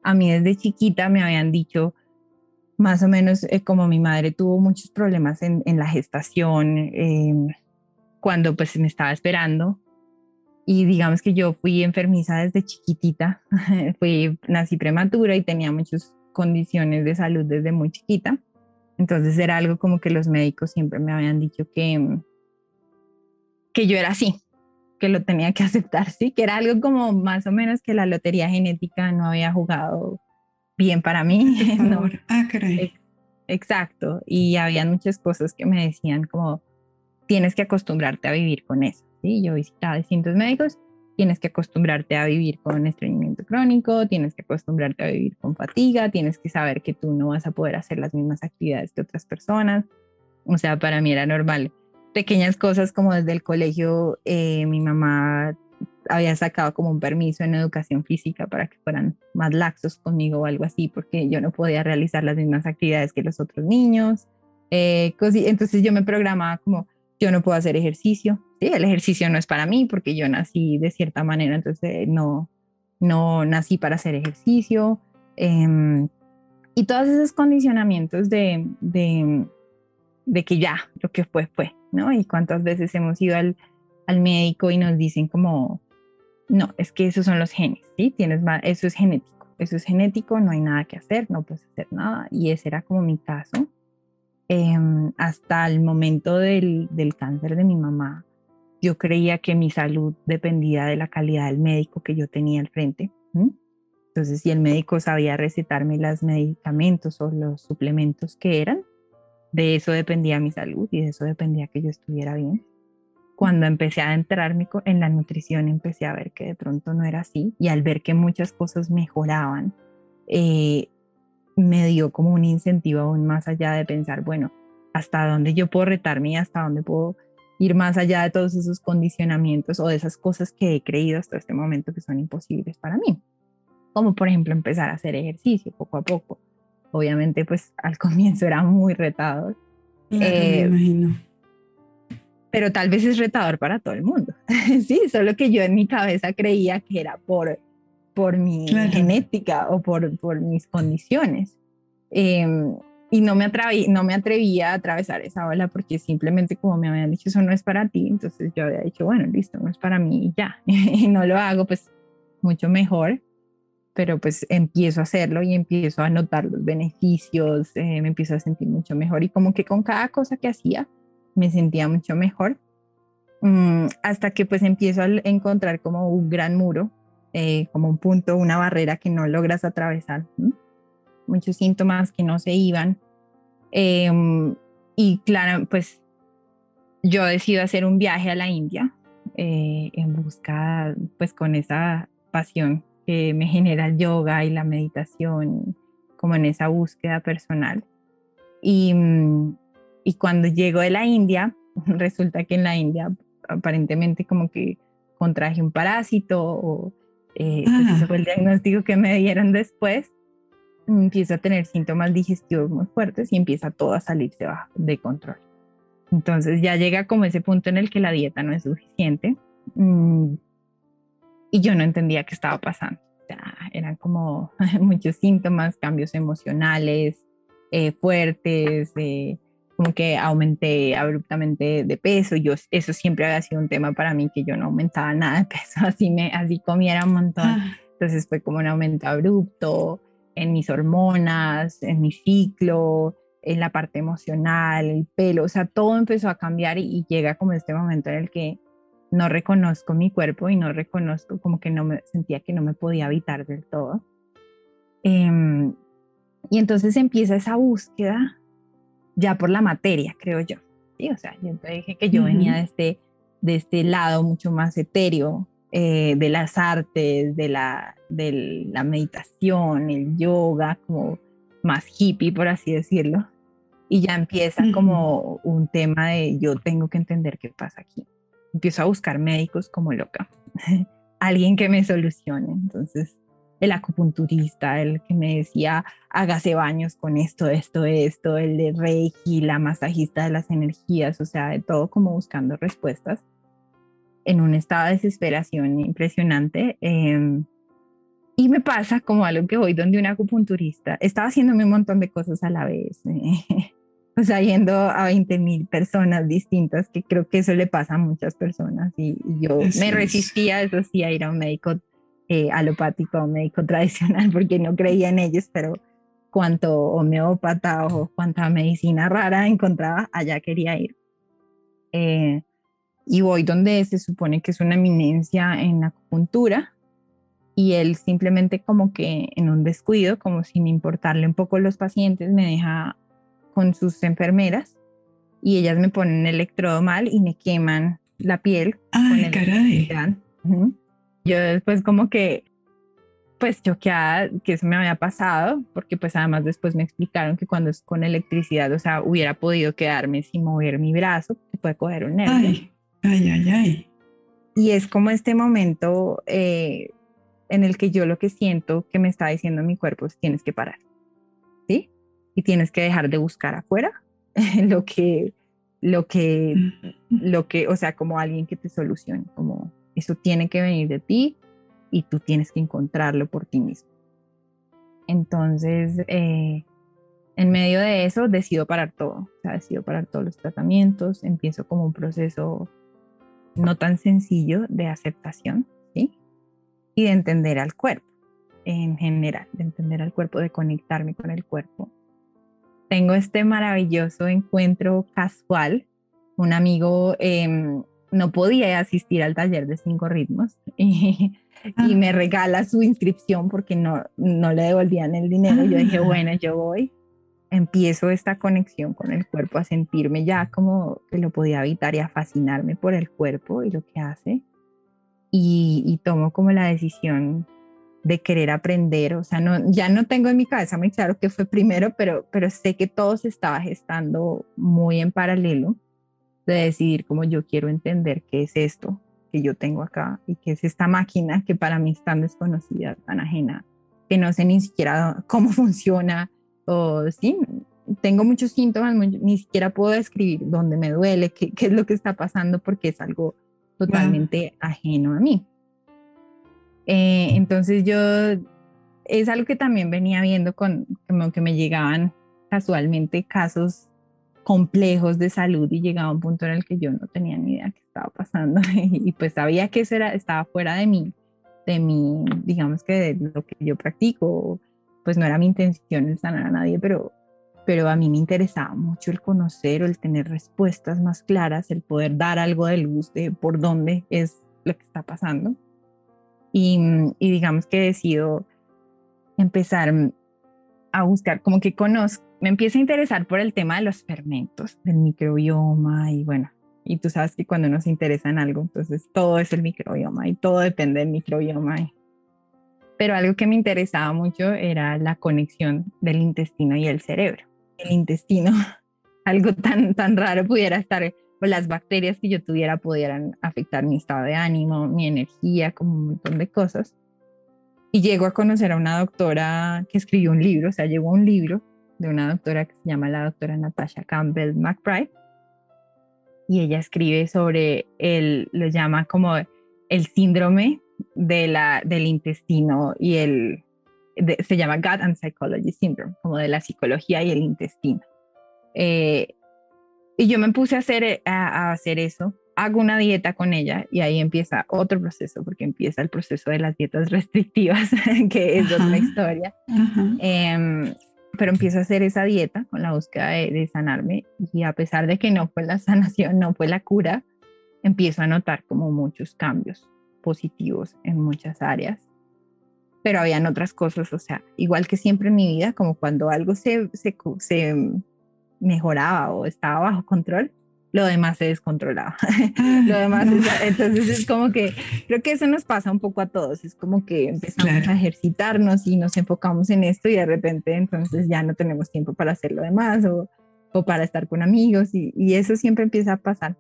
A mí desde chiquita me habían dicho, más o menos eh, como mi madre tuvo muchos problemas en, en la gestación, em, cuando pues me estaba esperando y digamos que yo fui enfermiza desde chiquitita, fui, nací prematura y tenía muchas condiciones de salud desde muy chiquita. Entonces era algo como que los médicos siempre me habían dicho que, que yo era así, que lo tenía que aceptar, sí, que era algo como más o menos que la lotería genética no había jugado bien para mí. no. Ah, Exacto, y había muchas cosas que me decían como tienes que acostumbrarte a vivir con eso. ¿sí? Yo visitaba distintos médicos, tienes que acostumbrarte a vivir con estreñimiento crónico, tienes que acostumbrarte a vivir con fatiga, tienes que saber que tú no vas a poder hacer las mismas actividades que otras personas. O sea, para mí era normal. Pequeñas cosas como desde el colegio, eh, mi mamá había sacado como un permiso en educación física para que fueran más laxos conmigo o algo así, porque yo no podía realizar las mismas actividades que los otros niños. Eh, entonces yo me programaba como, yo no puedo hacer ejercicio, ¿sí? el ejercicio no es para mí porque yo nací de cierta manera, entonces no, no nací para hacer ejercicio. Em, y todos esos condicionamientos de, de, de, que ya, lo que fue, fue, ¿no? Y cuántas veces hemos ido al, al médico y nos dicen como, no, es que esos son los genes, ¿sí? Tienes eso es genético, eso es genético, no hay nada que hacer, no puedes hacer nada. Y ese era como mi caso. Em, hasta el momento del, del, cáncer de mi mamá, yo creía que mi salud dependía de la calidad del médico que yo tenía al frente. Entonces, si el médico sabía recetarme los medicamentos o los suplementos que eran, de eso dependía mi salud y de eso dependía que yo estuviera bien cuando empecé a enterarme en la nutrición, empecé a ver que de pronto no era así y al ver que muchas cosas mejoraban, eh, me dio como un incentivo aún más allá de pensar, bueno, hasta dónde yo puedo retarme y hasta dónde puedo ir más allá de todos esos condicionamientos o de esas cosas que he creído hasta este momento que son imposibles para mí. Como por ejemplo empezar a hacer ejercicio poco a poco. Obviamente pues al comienzo era muy retador. me eh, imagino pero tal vez es retador para todo el mundo. sí, solo que yo en mi cabeza creía que era por, por mi genética o por, por mis condiciones. Em, y no me, atreví, no me atrevía a atravesar esa ola porque simplemente como me habían dicho eso no es para ti, entonces yo había dicho, bueno, listo, no es para mí y ya. y no lo hago, pues mucho mejor. Pero pues empiezo a hacerlo y empiezo a notar los beneficios, eh, me empiezo a sentir mucho mejor y como que con cada cosa que hacía, me sentía mucho mejor. Mm, hasta que pues empiezo a encontrar como un gran muro, eh, como un punto, una barrera que no logras atravesar. Muchos síntomas que no se iban. Em, y claro, pues yo decido hacer un viaje a la India eh, en busca, pues con esa pasión que me genera el yoga y la meditación, como en esa búsqueda personal. Y, mm, y cuando llego de la India, resulta que en la India aparentemente como que contraje un parásito o eh, pues ese fue el diagnóstico que me dieron después. Empiezo a tener síntomas digestivos muy fuertes y empieza todo a salirse de control. Entonces ya llega como ese punto en el que la dieta no es suficiente mm, y yo no entendía qué estaba pasando. O sea, eran como muchos síntomas, cambios emocionales eh, fuertes, eh, como que aumenté abruptamente de peso. Yo, eso siempre había sido un tema para mí, que yo no aumentaba nada de peso, así, me, así comiera un montón. Ah. Entonces fue como un aumento abrupto en mis hormonas, en mi ciclo, en la parte emocional, el pelo, o sea, todo empezó a cambiar y, llega como este momento en el que no reconozco mi cuerpo y no reconozco, como que no me sentía que no me podía habitar del todo. Em, y entonces empieza esa búsqueda ya por la materia, creo yo. ¿sí? O sea, yo dije que yo venía de este, de este lado mucho más etéreo, eh, de las artes, de la, de la meditación, el yoga, como más hippie, por así decirlo. Y ya empieza como un tema de yo tengo que entender qué pasa aquí. Empiezo a buscar médicos como loca, alguien que me solucione. Entonces, el acupunturista, el que me decía, hágase baños con esto, esto, esto, el de Reiki, la masajista de las energías, o sea, de todo como buscando respuestas en un estado de desesperación impresionante. Em, y me pasa como algo que voy donde un acupunturista estaba haciéndome un montón de cosas a la vez. o sea, yendo a 20 mil personas distintas, que creo que eso le pasa a muchas personas. Y, yo me resistía, eso sí, a ir a un médico eh, alopático, un médico tradicional, porque no creía en ellos, pero cuanto homeópata o cuanta medicina rara encontraba, allá quería ir. Eh, y voy donde se supone que es una eminencia en acupuntura y él simplemente como que en un descuido, como sin importarle un poco los pacientes, me deja con sus enfermeras y ellas me ponen electrodo mal y me queman la piel. Ay, caray. Yo después como que, pues choqueada que eso me había pasado, porque pues además después me explicaron que cuando es con electricidad, o sea, hubiera podido quedarme sin mover mi brazo, se puede coger un nervio. Ay, ay, ay, ay. Y es como este momento eh, en el que yo lo que siento que me está diciendo mi cuerpo es tienes que parar, ¿sí? Y tienes que dejar de buscar afuera lo que, lo que, lo que, o sea, como alguien que te solucione, como eso tiene que venir de ti y tú tienes que encontrarlo por ti mismo. Entonces, eh, en medio de eso, decido parar todo, o sea, decido parar todos los tratamientos, empiezo como un proceso no tan sencillo de aceptación, ¿sí? y de entender al cuerpo en general, de entender al cuerpo, de conectarme con el cuerpo. Tengo este maravilloso encuentro casual. Un amigo em, no podía asistir al taller de cinco ritmos y, y, me regala su inscripción porque no, no le devolvían el dinero. Yo dije, ah. bueno, yo voy. Empiezo esta conexión con el cuerpo, a sentirme ya como que lo podía habitar y a fascinarme por el cuerpo y lo que hace y, tomo como la decisión de querer aprender, o sea, no, ya no tengo en mi cabeza muy claro qué fue primero, pero, pero sé que todo se estaba gestando muy en paralelo de decidir cómo yo quiero entender qué es esto que yo tengo acá y qué es esta máquina que para mí es tan desconocida, tan ajena, que no sé ni siquiera cómo funciona o sí, tengo muchos síntomas, ni siquiera puedo describir dónde me duele, qué, qué es lo que está pasando porque es algo totalmente ajeno a mí. Eh, entonces yo, es algo que también venía viendo con, como que me llegaban casualmente casos complejos de salud y llegaba un punto en el que yo no tenía ni idea qué estaba pasando y, pues sabía que eso era, estaba fuera de mí, de mí, digamos que de lo que yo practico, pues no era mi intención el sanar a nadie, pero pero a mí me interesaba mucho el conocer o el tener respuestas más claras, el poder dar algo de luz de por dónde es lo que está pasando. Y, y digamos que decido empezar a buscar, como que conozco, me empiezo a interesar por el tema de los fermentos, del microbioma y bueno, y tú sabes que cuando uno se interesa en algo, entonces todo es el microbioma y todo depende del microbioma. Pero algo que me interesaba mucho era la conexión del intestino y el cerebro el intestino, algo tan, tan raro pudiera estar, las bacterias que yo tuviera pudieran afectar mi estado de ánimo, mi energía, como un montón de cosas. Y llego a conocer a una doctora que escribió un libro, o sea, llegó un libro de una doctora que se llama la doctora Natasha Campbell McBride. Y ella escribe sobre el, lo llama como el síndrome de la, del intestino y el, se llama Gut and Psychology Syndrome, como de la psicología y el intestino. Eh, y yo me puse a hacer, eh, a, hacer eso, hago una dieta con ella y ahí empieza otro proceso, porque empieza el proceso de las dietas restrictivas, que es otra historia. Em, pero empiezo a hacer esa dieta con la búsqueda de, de, sanarme y a pesar de que no fue la sanación, no fue la cura, empiezo a notar como muchos cambios positivos en muchas áreas. Pero habían otras cosas, o sea, igual que siempre en mi vida, como cuando algo se, se, se mejoraba o estaba bajo control, lo demás se descontrolaba. lo demás, entonces es como que creo que eso nos pasa un poco a todos, es como que empezamos a ejercitarnos y nos enfocamos en esto y de repente entonces ya no tenemos tiempo para hacer lo demás o, o para estar con amigos y, y, eso siempre empieza a pasar.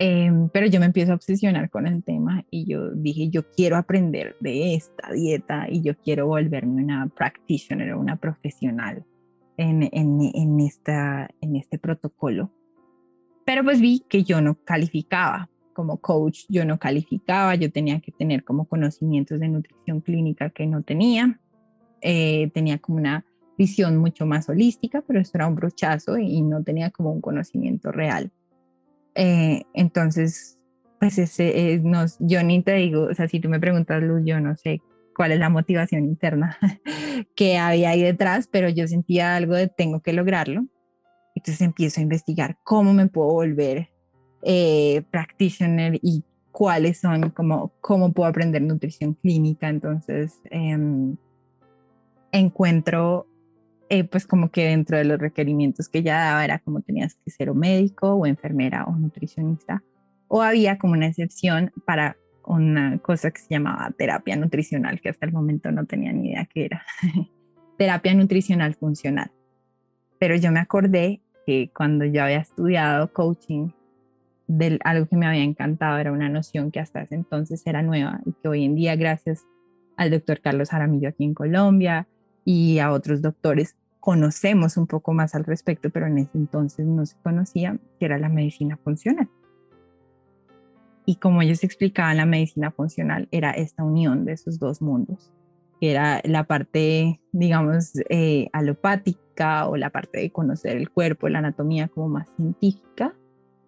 Em, pero yo me empiezo a obsesionar con el tema y yo dije, yo quiero aprender de esta dieta y yo quiero volverme una practitioner o una profesional en, en, en, esta, en este protocolo. Pero pues vi que yo no calificaba como coach, yo no calificaba, yo tenía que tener como conocimientos de nutrición clínica que no tenía, eh, tenía como una visión mucho más holística, pero eso era un brochazo y no tenía como un conocimiento real. Eh, entonces, pues ese es, nos, yo ni te digo, o sea, si tú me preguntas, Luz, yo no sé cuál es la motivación interna que había ahí detrás, pero yo sentía algo de tengo que lograrlo. Entonces empiezo a investigar cómo me puedo volver eh, practitioner y cuáles son, como, cómo puedo aprender nutrición clínica. Entonces em, encuentro, eh, pues como que dentro de los requerimientos que ya daba era como tenías que ser o médico o enfermera o nutricionista, o había como una excepción para una cosa que se llamaba terapia nutricional, que hasta el momento no tenía ni idea qué era. terapia nutricional funcional. Pero yo me acordé que cuando yo había estudiado coaching, de algo que me había encantado era una noción que hasta ese entonces era nueva y que hoy en día, gracias al doctor Carlos Jaramillo aquí en Colombia y a otros doctores, conocemos un poco más al respecto, pero en ese entonces no se conocía, que era la medicina funcional. Y como ellos explicaban, la medicina funcional era esta unión de esos dos mundos, que era la parte, digamos, eh, alopática o la parte de conocer el cuerpo, la anatomía como más científica,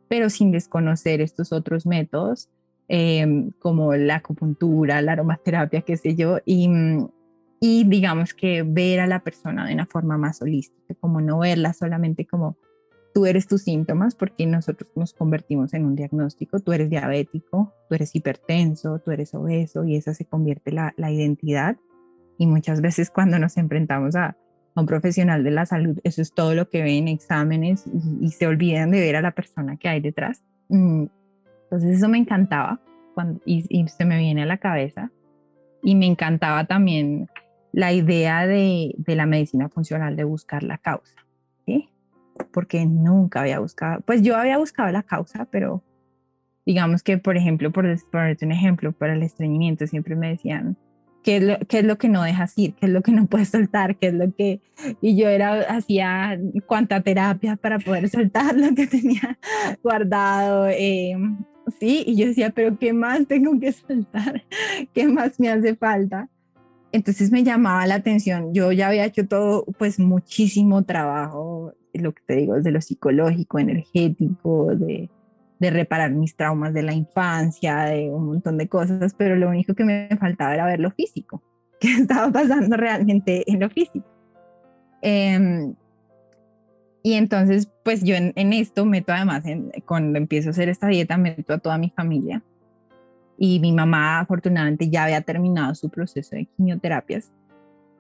pero sin desconocer estos otros métodos, em, como la acupuntura, la aromaterapia, qué sé yo, y, y digamos que ver a la persona de una forma más holística, como no verla solamente como tú eres tus síntomas, porque nosotros nos convertimos en un diagnóstico, tú eres diabético, tú eres hipertenso, tú eres obeso y esa se convierte la, la identidad. Y muchas veces cuando nos enfrentamos a, a, un profesional de la salud, eso es todo lo que ven en exámenes y, se olvidan de ver a la persona que hay detrás. Mm, entonces eso me encantaba cuando, y, y se me viene a la cabeza. Y me encantaba también la idea de, de la medicina funcional, de buscar la causa. ¿sí? porque nunca había buscado, pues yo había buscado la causa, pero digamos que, por ejemplo, por ponerte un ejemplo, para el estreñimiento siempre me decían, ¿qué es, lo, ¿qué es lo que no dejas ir? ¿Qué es lo que no puedes soltar? ¿Qué es lo que...? Y yo era, hacía cuánta terapia para poder soltar lo que tenía guardado. Eh, sí, y yo decía, pero ¿qué más tengo que soltar? ¿Qué más me hace falta? Entonces me llamaba la atención. Yo ya había hecho todo, pues muchísimo trabajo lo que te digo, de lo psicológico, energético, de, de reparar mis traumas de la infancia, de un montón de cosas, pero lo único que me faltaba era ver lo físico, qué estaba pasando realmente en lo físico. Em, y entonces, pues yo en, esto meto además, cuando empiezo a hacer esta dieta, meto a toda mi familia. Y mi mamá afortunadamente ya había terminado su proceso de quimioterapias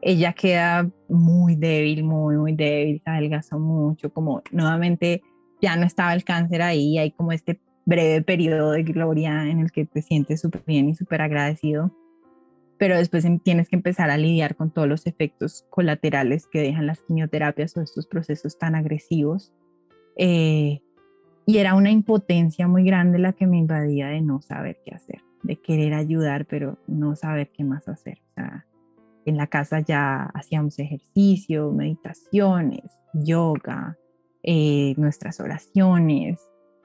ella queda muy débil, muy, muy débil, se adelgazó mucho, como nuevamente ya no estaba el cáncer ahí, hay como este breve periodo de gloria en el que te sientes súper bien y súper agradecido, pero después em, tienes que empezar a lidiar con todos los efectos colaterales que dejan las quimioterapias o estos procesos tan agresivos. Eh, y era una impotencia muy grande la que me invadía de no saber qué hacer, de querer ayudar, pero no saber qué más hacer. En la casa ya hacíamos ejercicio, meditaciones, yoga, eh, nuestras oraciones,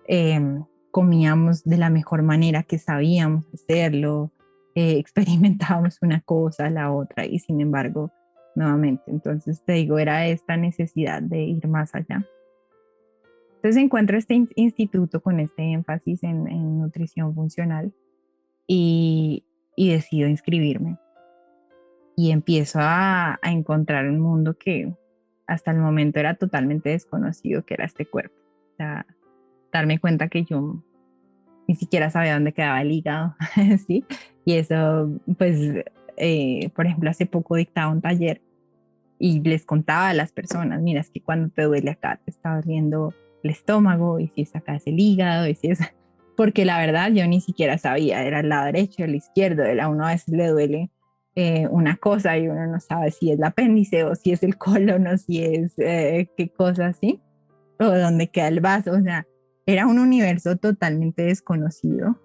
em, comíamos de la mejor manera que sabíamos hacerlo, eh, experimentábamos una cosa, la otra, y sin embargo, nuevamente, entonces te digo, era esta necesidad de ir más allá. Entonces encuentro este instituto con este énfasis en, nutrición funcional y, y decido inscribirme y empiezo a, encontrar un mundo que hasta el momento era totalmente desconocido, que era este cuerpo. O sea, darme cuenta que yo ni siquiera sabía dónde quedaba el hígado, ¿sí? Y eso, pues, eh, por ejemplo, hace poco dictaba un taller y les contaba a las personas, mira, es que cuando te duele acá te está doliendo el estómago y si es acá es el hígado y si es... Porque la verdad yo ni siquiera sabía, era el lado derecho, el izquierdo, a uno a veces le duele eh, una cosa y uno no sabe si es el apéndice o si es el colon o si es eh, qué cosa así, o dónde queda el vaso, o sea, era un universo totalmente desconocido.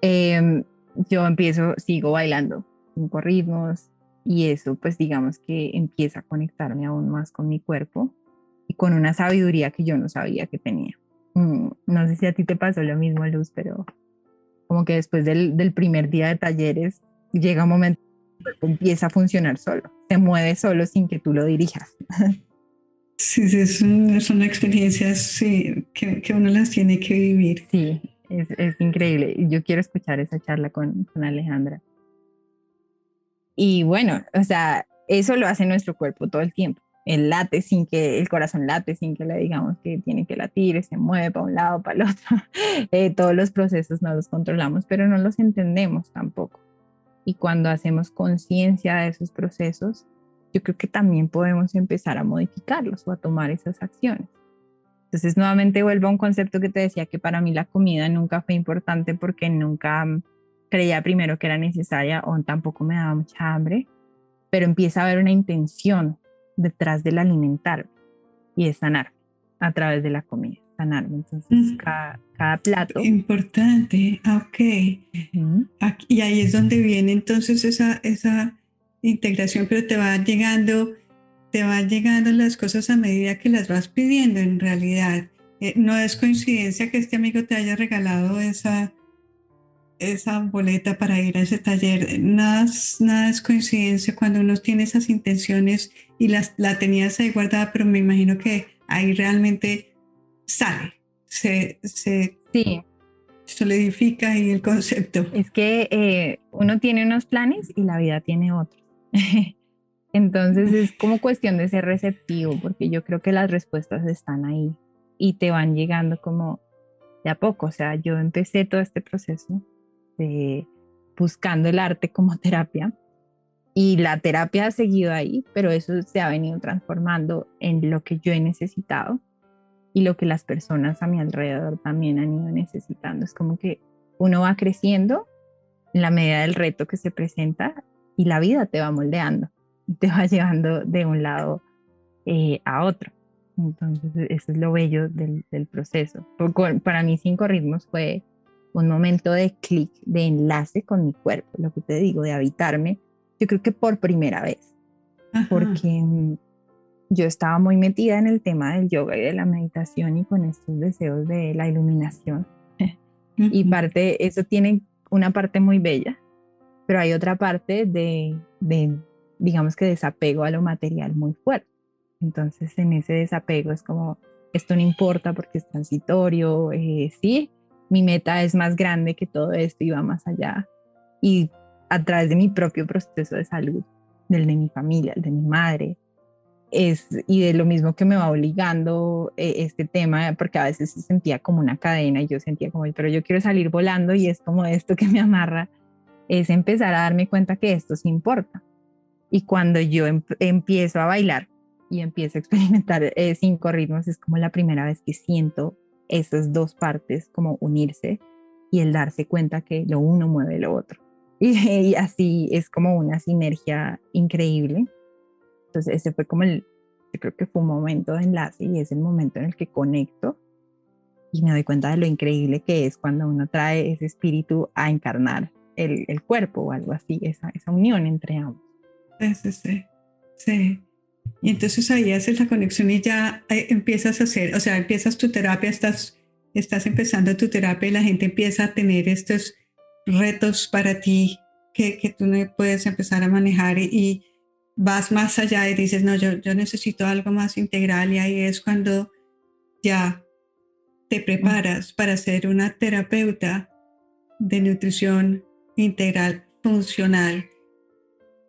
Em, yo empiezo, sigo bailando cinco ritmos y eso pues digamos que empieza a conectarme aún más con mi cuerpo y con una sabiduría que yo no sabía que tenía. Mm, no sé si a ti te pasó lo mismo, Luz, pero como que después del, del primer día de talleres llega un momento empieza a funcionar solo, se mueve solo sin que tú lo dirijas. Sí, sí son, experiencias que, uno las tiene que vivir. Sí, es, es increíble. Yo quiero escuchar esa charla con, con Alejandra. Y bueno, o sea, eso lo hace nuestro cuerpo todo el tiempo. El late sin que el corazón late, sin que le digamos que tiene que latir, se mueve para un lado, para el otro. Eh, todos los procesos no los controlamos, pero no los entendemos tampoco. Y cuando hacemos conciencia de esos procesos, yo creo que también podemos empezar a modificarlos o a tomar esas acciones. Entonces, nuevamente vuelvo a un concepto que te decía que para mí la comida nunca fue importante porque nunca mm, creía primero que era necesaria o tampoco me daba mucha hambre, pero empieza a haber una intención detrás del alimentar y es sanar a través de la comida, sanarme. Entonces, cada, plato. Importante, ah, ok. y ahí es donde viene entonces esa, esa integración, pero te va llegando, te van llegando las cosas a medida que las vas pidiendo en realidad. Eh, no es coincidencia que este amigo te haya regalado esa, esa boleta para ir a ese taller. Nada, nada es coincidencia cuando uno tiene esas intenciones y las, la tenías ahí guardada, pero me imagino que ahí realmente sale, se, se sí. solidifica y el concepto. Es que eh, uno tiene unos planes y la vida tiene otros. Entonces es como cuestión de ser receptivo, porque yo creo que las respuestas están ahí y te van llegando como de a poco. O sea, yo empecé todo este proceso de buscando el arte como terapia y la terapia ha seguido ahí, pero eso se ha venido transformando en lo que yo he necesitado y lo que las personas a mi alrededor también han ido necesitando. Es como que uno va creciendo en la medida del reto que se presenta y la vida te va moldeando, te va llevando de un lado eh, a otro. Entonces, eso es lo bello del, del proceso. Para mí, Cinco Ritmos fue un momento de clic, de enlace con mi cuerpo, lo que te digo, de habitarme, yo creo que por primera vez, porque mm, yo estaba muy metida en el tema del yoga y de la meditación y con estos deseos de la iluminación. y parte, eso tiene una parte muy bella, pero hay otra parte de, digamos que desapego a lo material muy fuerte. Entonces en ese desapego es como, esto no importa porque es transitorio, eh, sí, mi meta es más grande que todo esto y va más allá. Y a través de mi propio proceso de salud, del de mi familia, el de mi madre, es, y de lo mismo que me va obligando eh, este tema, porque a veces se sentía como una cadena y yo sentía como, pero yo quiero salir volando y es como esto que me amarra es empezar a darme cuenta que esto sí importa. Y cuando yo em, empiezo a bailar y empiezo a experimentar eh, cinco ritmos, es como la primera vez que siento esas dos partes como unirse y el darse cuenta que lo uno mueve lo otro. Y, así es como una sinergia increíble. Entonces ese fue como el, yo creo que fue un momento de enlace y es el momento en el que conecto y me doy cuenta de lo increíble que es cuando uno trae ese espíritu a encarnar el, cuerpo o algo así, esa, esa unión entre ambos. Sí, sí, sí. Y entonces ahí haces la conexión y ya eh, empiezas a hacer, o sea, empiezas tu terapia, estás, estás empezando tu terapia y la gente empieza a tener estos retos para ti que, que tú no puedes empezar a manejar y, vas más allá y dices, no, yo, yo necesito algo más integral y ahí es cuando ya te preparas para ser una terapeuta de nutrición integral funcional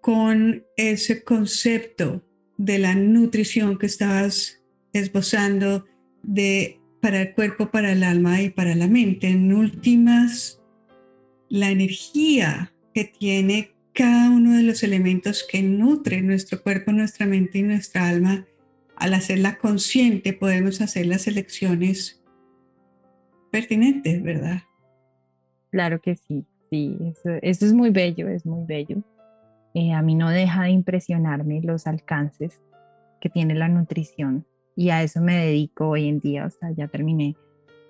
con ese concepto de la nutrición que estabas esbozando de para el cuerpo, para el alma y para la mente. En últimas, la energía que tiene cada uno de los elementos que nutre nuestro cuerpo, nuestra mente y nuestra alma, al hacerla consciente podemos hacer las elecciones pertinentes, ¿verdad? Claro que sí. Sí, eso, es muy bello, es muy bello. Eh, a mí no deja de impresionarme los alcances que tiene la nutrición y a eso me dedico hoy en día. O sea, ya terminé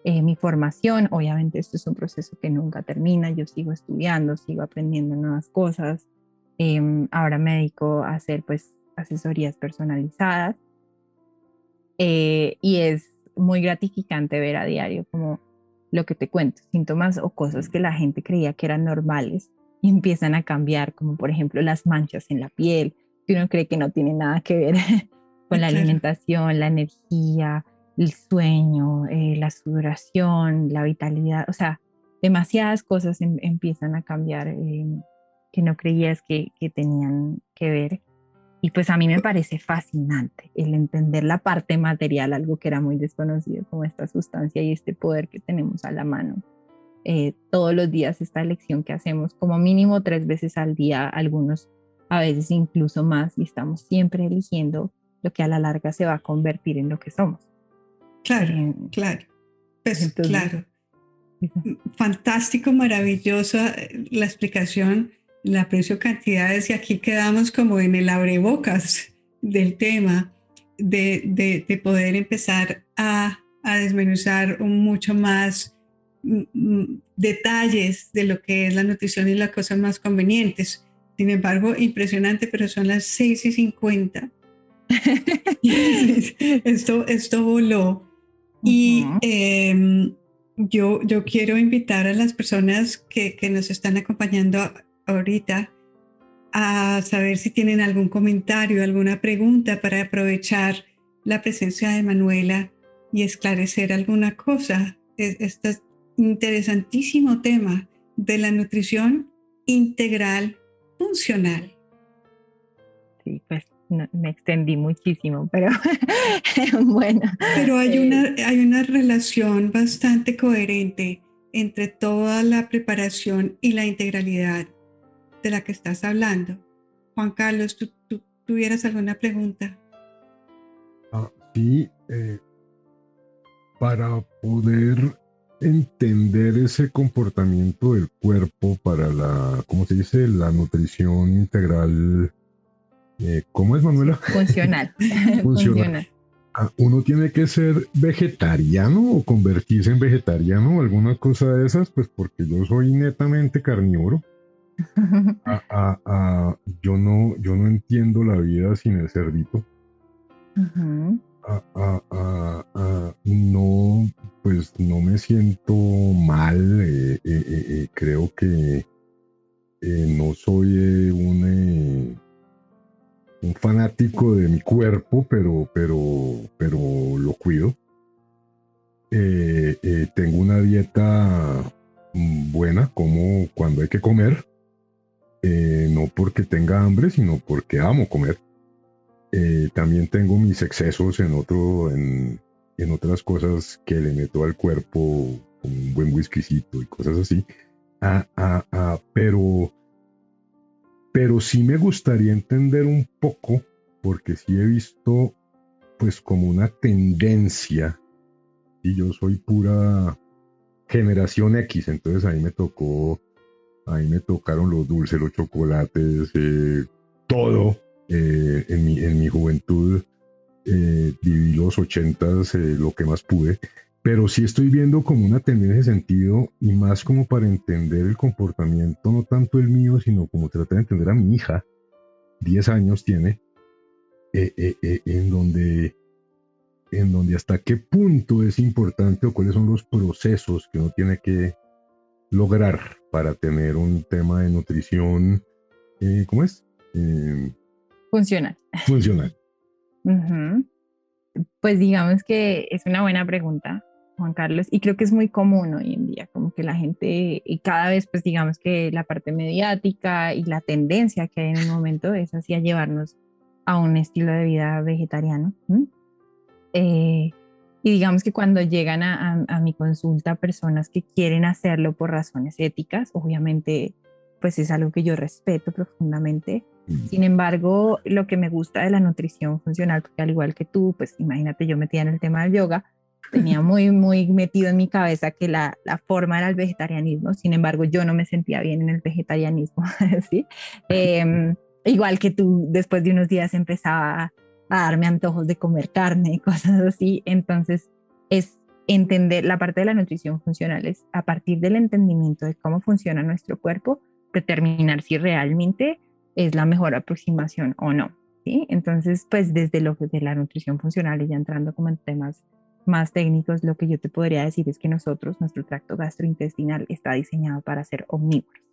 eh, mi formación. Obviamente esto es un proceso que nunca termina. Yo sigo estudiando, sigo aprendiendo nuevas cosas. Em, ahora me dedico a hacer pues asesorías personalizadas eh, y es muy gratificante ver a diario como lo que te cuento, síntomas o cosas que la gente creía que eran normales y empiezan a cambiar, como por ejemplo las manchas en la piel, que uno cree que no tiene nada que ver con la alimentación, la energía, el sueño, eh, la sudoración, la vitalidad, o sea, demasiadas cosas em, empiezan a cambiar eh, que no creías que, que, tenían que ver. Y pues a mí me parece fascinante el entender la parte material, algo que era muy desconocido, como esta sustancia y este poder que tenemos a la mano. Eh, todos los días esta elección que hacemos, como mínimo tres veces al día, algunos a veces incluso más, y estamos siempre eligiendo lo que a la larga se va a convertir en lo que somos. Claro, eh, claro. Pues, claro. Fantástico, maravillosa eh, la explicación, la aprecio cantidades y aquí quedamos como en el abrebocas del tema, de, de, poder empezar a, a desmenuzar mucho más mm, mm, detalles de lo que es la nutrición y las cosas más convenientes. Sin embargo, impresionante, pero son las 6 y 50. esto, esto voló. Y em, yo, yo quiero invitar a las personas que, que nos están acompañando ahorita a saber si tienen algún comentario, alguna pregunta para aprovechar la presencia de Manuela y esclarecer alguna cosa. Este interesantísimo tema de la nutrición integral funcional. Sí, pues me extendí muchísimo, pero bueno. Pero hay, una, eh, hay una relación bastante coherente entre toda la preparación y la integralidad de la que estás hablando. Juan Carlos, ¿tú, tuvieras alguna pregunta? Ah, sí, eh, para poder entender ese comportamiento del cuerpo para la, ¿cómo se dice? La nutrición integral eh, ¿Cómo es, Manuela? Funcional. Funcional. Ah, ¿Uno tiene que ser vegetariano o convertirse en vegetariano o alguna cosa de esas? Pues porque yo soy netamente carnívoro. Ah, ah, yo, no, yo no entiendo la vida sin el cerdito. no, pues no me siento mal. Eh, eh, creo que no soy un un fanático de mi cuerpo, pero, pero, pero lo cuido. Eh, eh, tengo una dieta mm, buena, como cuando hay que comer, eh, no porque tenga hambre, sino porque amo comer. también tengo mis excesos en otro, en, en, otras cosas que le meto al cuerpo, un buen whiskycito y cosas así. Ah, ah, ah, pero pero sí me gustaría entender un poco, porque sí he visto pues como una tendencia, y yo soy pura generación X, entonces ahí me tocó, ahí me tocaron los dulces, los chocolates, eh, todo eh, en, mi, en mi juventud. Eh, viví los ochentas lo que más pude pero sí estoy viendo como una tendencia de sentido y más como para entender el comportamiento, no tanto el mío, sino como tratar de entender a mi hija, 10 años tiene, eh, eh, eh, en, donde, en donde hasta qué punto es importante o cuáles son los procesos que uno tiene que lograr para tener un tema de nutrición, ¿cómo es? funcional. Funcional. Pues digamos que es una buena pregunta Juan Carlos, y creo que es muy común hoy en día, como que la gente, y cada vez, pues digamos que la parte mediática y la tendencia que hay en el momento es así a llevarnos a un estilo de vida vegetariano. Eh, y digamos que cuando llegan a, a, mi consulta personas que quieren hacerlo por razones éticas, obviamente, pues es algo que yo respeto profundamente. Sin embargo, lo que me gusta de la nutrición funcional, porque al igual que tú, pues imagínate, yo metida en el tema del yoga, tenía muy, muy metido en mi cabeza que la, la, forma era el vegetarianismo, sin embargo yo no me sentía bien en el vegetarianismo, ¿sí? Em, igual que tú, después de unos días empezaba a darme antojos de comer carne y cosas así, entonces es entender la parte de la nutrición funcional, es a partir del entendimiento de cómo funciona nuestro cuerpo, determinar si realmente es la mejor aproximación o no. ¿sí? Entonces, pues desde lo de la nutrición funcional y ya entrando como en temas más técnicos, lo que yo te podría decir es que nosotros, nuestro tracto gastrointestinal está diseñado para ser omnívoros,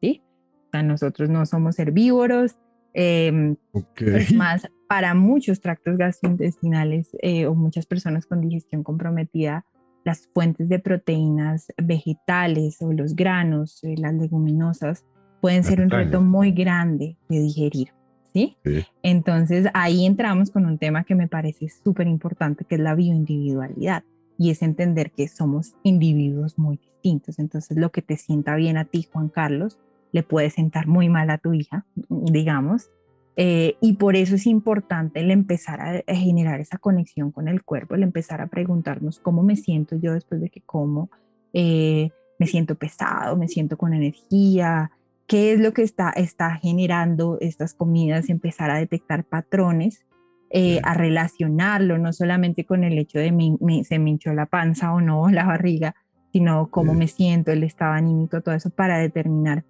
¿sí? O sea, nosotros no somos herbívoros. Em, es más, para muchos tractos gastrointestinales eh, o muchas personas con digestión comprometida, las fuentes de proteínas vegetales o los granos, eh, las leguminosas, pueden ser un reto muy grande de digerir. ¿Sí? Entonces ahí entramos con un tema que me parece súper importante, que es la bioindividualidad y es entender que somos individuos muy distintos. Entonces lo que te sienta bien a ti, Juan Carlos, le puede sentar muy mal a tu hija, digamos. Eh, y por eso es importante el empezar a, generar esa conexión con el cuerpo, el empezar a preguntarnos cómo me siento yo después de que como, eh, me siento pesado, me siento con energía, qué es lo que está, está generando estas comidas, empezar a detectar patrones, eh, a relacionarlo, no solamente con el hecho de me, se me hinchó la panza o no, la barriga, sino cómo me siento, el estado anímico, todo eso para determinar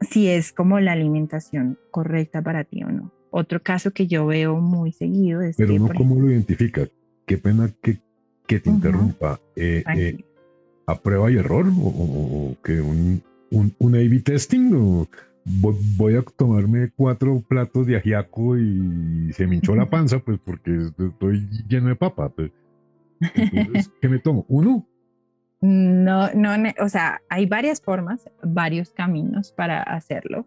si es como la alimentación correcta para ti o no. Otro caso que yo veo muy seguido es... Pero no cómo lo identifica. Qué pena que, que te interrumpa. Eh, eh, ¿A prueba y error? ¿O, que un, un, un A-B testing o voy, a tomarme cuatro platos de ajiaco y se me hinchó la panza, pues porque estoy lleno de papa. Pues. Entonces, ¿qué me tomo? ¿Uno? No, no, o sea, hay varias formas, varios caminos para hacerlo.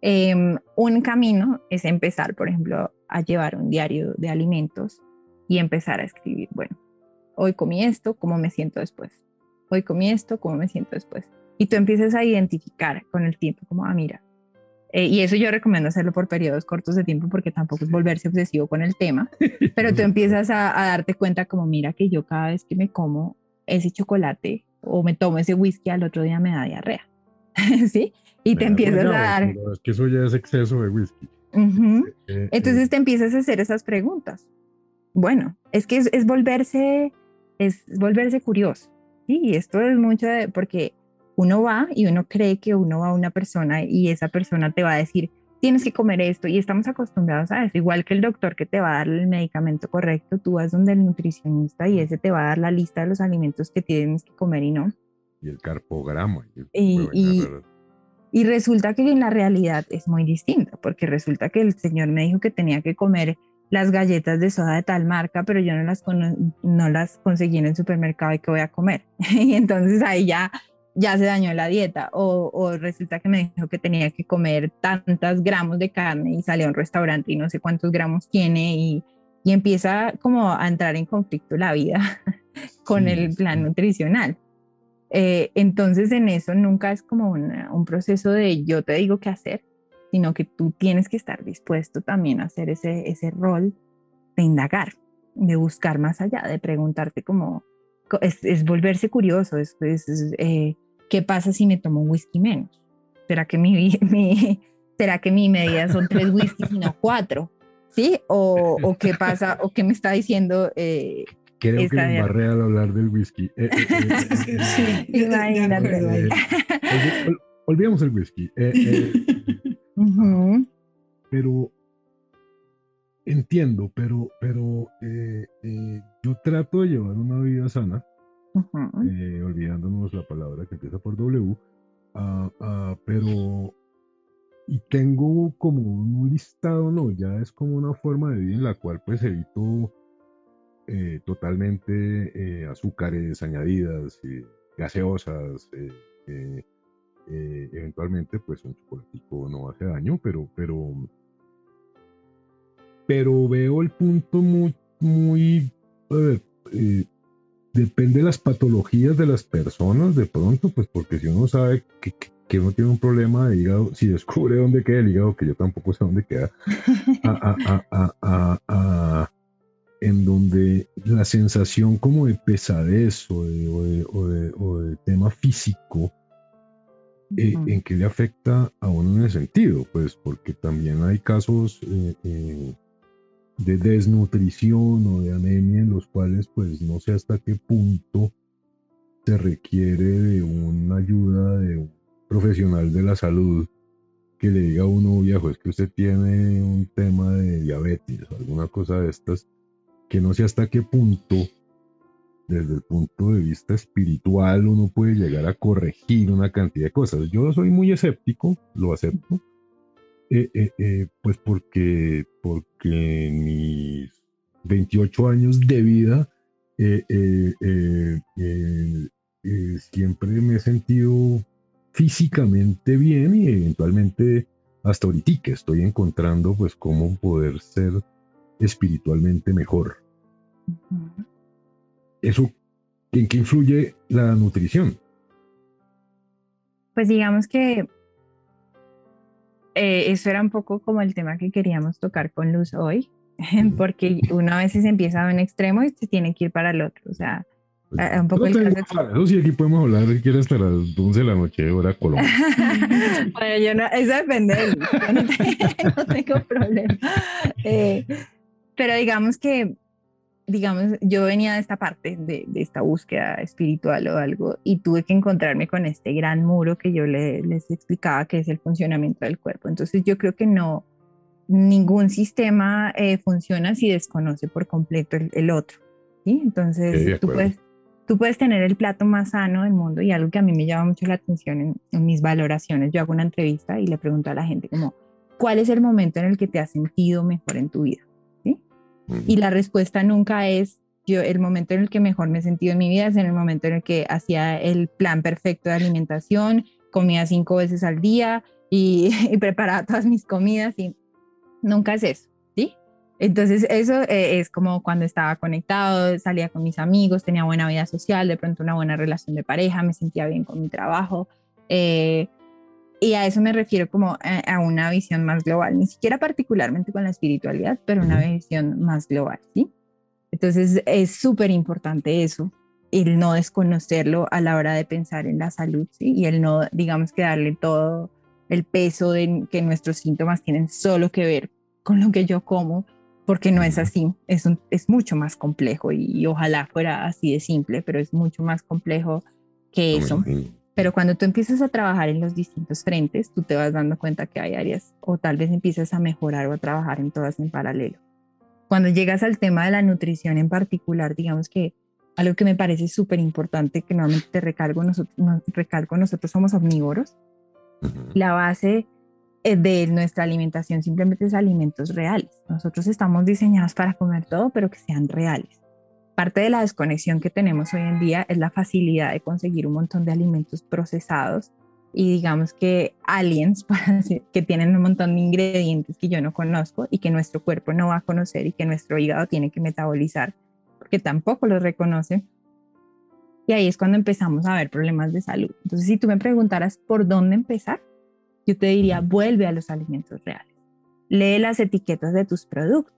Em, un camino es empezar, por ejemplo, a llevar un diario de alimentos y empezar a escribir, bueno, hoy comí esto, ¿cómo me siento después? Hoy comí esto, ¿cómo me siento después? Y tú empiezas a identificar con el tiempo, como, ah, mira, eh, y eso yo recomiendo hacerlo por periodos cortos de tiempo porque tampoco es volverse obsesivo con el tema, pero tú empiezas a, darte cuenta como, mira, que yo cada vez que me como ese chocolate o me tomo ese whisky al otro día me da diarrea, ¿sí? Y te empiezas a dar... Es que eso ya es exceso de whisky. Eh, eh, Entonces te empiezas a hacer esas preguntas. Bueno, es que es, es volverse, es volverse curioso. Sí, esto es mucho de, porque uno va y uno cree que uno va a una persona y esa persona te va a decir, tienes que comer esto y estamos acostumbrados a eso, igual que el doctor que te va a dar el medicamento correcto, tú vas donde el nutricionista y ese te va a dar la lista de los alimentos que tienes que comer y no. Y el carpograma. Y, y, resulta que en la realidad es muy distinto, porque resulta que el señor me dijo que tenía que comer las galletas de soda de tal marca, pero yo no las, no las conseguí en el supermercado y que voy a comer. y entonces ahí ya ya se dañó la dieta o, resulta que me dijo que tenía que comer tantos gramos de carne y salió a un restaurante y no sé cuántos gramos tiene y, y empieza como a entrar en conflicto la vida con el plan nutricional. Eh, entonces en eso nunca es como un proceso de yo te digo qué hacer, sino que tú tienes que estar dispuesto también a hacer ese, ese rol de indagar, de buscar más allá, de preguntarte como, es, volverse curioso, es, es eh, ¿qué pasa si me tomo un whisky menos? ¿Será que mi, mi, ¿será que mi medida son tres whiskies y no cuatro? ¿Sí? O, o, qué pasa, o qué me está diciendo. Eh, Creo que me barré al hablar del whisky. Eh, eh, sí, imagínate. olvidemos el whisky. Pero entiendo, pero, pero yo trato de llevar una vida sana eh, olvidándonos la palabra que empieza por W, ah, ah, pero y tengo como un listado, no, ya es como una forma de vida en la cual pues evito eh, totalmente eh, azúcares añadidas, gaseosas, eventualmente pues un chocolatico no hace daño, pero, pero, pero veo el punto muy, muy, depende de las patologías de las personas, de pronto, pues porque si uno sabe que, que, uno tiene un problema de hígado, si descubre dónde queda el hígado, que yo tampoco sé dónde queda, en donde la sensación como de pesadez o de, tema físico, eh, ¿en qué le afecta a uno en ese sentido? Pues porque también hay casos... Eh, eh, de desnutrición o de anemia en los cuales pues no sé hasta qué punto se requiere de una ayuda de un profesional de la salud que le diga a uno viejo es que usted tiene un tema de diabetes o alguna cosa de estas que no sé hasta qué punto desde el punto de vista espiritual uno puede llegar a corregir una cantidad de cosas. Yo soy muy escéptico, lo acepto, eh, eh, eh, pues porque, porque en mis 28 años de vida siempre me he sentido físicamente bien y eventualmente hasta ahorita que estoy encontrando pues cómo poder ser espiritualmente mejor. ¿Eso en qué influye la nutrición? Pues digamos que eh, eso era un poco como el tema que queríamos tocar con Luz hoy, porque uno a veces empieza a un extremo y se tiene que ir para el otro. O sea, pues, un poco el caso. Eso sí, aquí podemos hablar si quieres hasta las 11 de la noche, hora Colombia. bueno, yo no, eso depende de no, tengo problema. Eh, pero digamos que, digamos, yo venía de esta parte, de, de, esta búsqueda espiritual o algo, y tuve que encontrarme con este gran muro que yo les explicaba que es el funcionamiento del cuerpo. Entonces yo creo que no, ningún sistema eh, funciona si desconoce por completo el, el otro. ¿sí? Entonces tú puedes tú puedes tener el plato más sano del mundo y algo que a mí me llama mucho la atención en, mis valoraciones, yo hago una entrevista y le pregunto a la gente como, ¿cuál es el momento en el que te has sentido mejor en tu vida? ¿Sí? Y la respuesta nunca es, yo el momento en el que mejor me he sentido en mi vida es en el momento en el que hacía el plan perfecto de alimentación, comía cinco veces al día y, preparaba todas mis comidas y nunca es eso. Entonces eso eh, es como cuando estaba conectado, salía con mis amigos, tenía buena vida social, de pronto una buena relación de pareja, me sentía bien con mi trabajo. Eh, y a eso me refiero como a, una visión más global, ni siquiera particularmente con la espiritualidad, pero una visión más global, ¿sí? Entonces es súper importante eso, el no desconocerlo a la hora de pensar en la salud, ¿sí? Y el no, digamos que darle todo el peso de que nuestros síntomas tienen solo que ver con lo que yo como, porque no es así, es, es mucho más complejo y, ojalá fuera así de simple, pero es mucho más complejo que eso. Pero cuando tú empiezas a trabajar en los distintos frentes, tú te vas dando cuenta que hay áreas o tal vez empiezas a mejorar o a trabajar en todas en paralelo. Cuando llegas al tema de la nutrición en particular, digamos que algo que me parece súper importante, que nuevamente te recalco, nosotros, recalco, nosotros somos omnívoros. La base eh, de nuestra alimentación simplemente es alimentos reales. Nosotros estamos diseñados para comer todo, pero que sean reales. Parte de la desconexión que tenemos hoy en día es la facilidad de conseguir un montón de alimentos procesados y digamos que aliens que tienen un montón de ingredientes que yo no conozco y que nuestro cuerpo no va a conocer y que nuestro hígado tiene que metabolizar porque tampoco los reconoce. Y ahí es cuando empezamos a ver problemas de salud. Entonces, si tú me preguntaras por dónde empezar, yo te diría, vuelve a los alimentos reales. Lee las etiquetas de tus productos.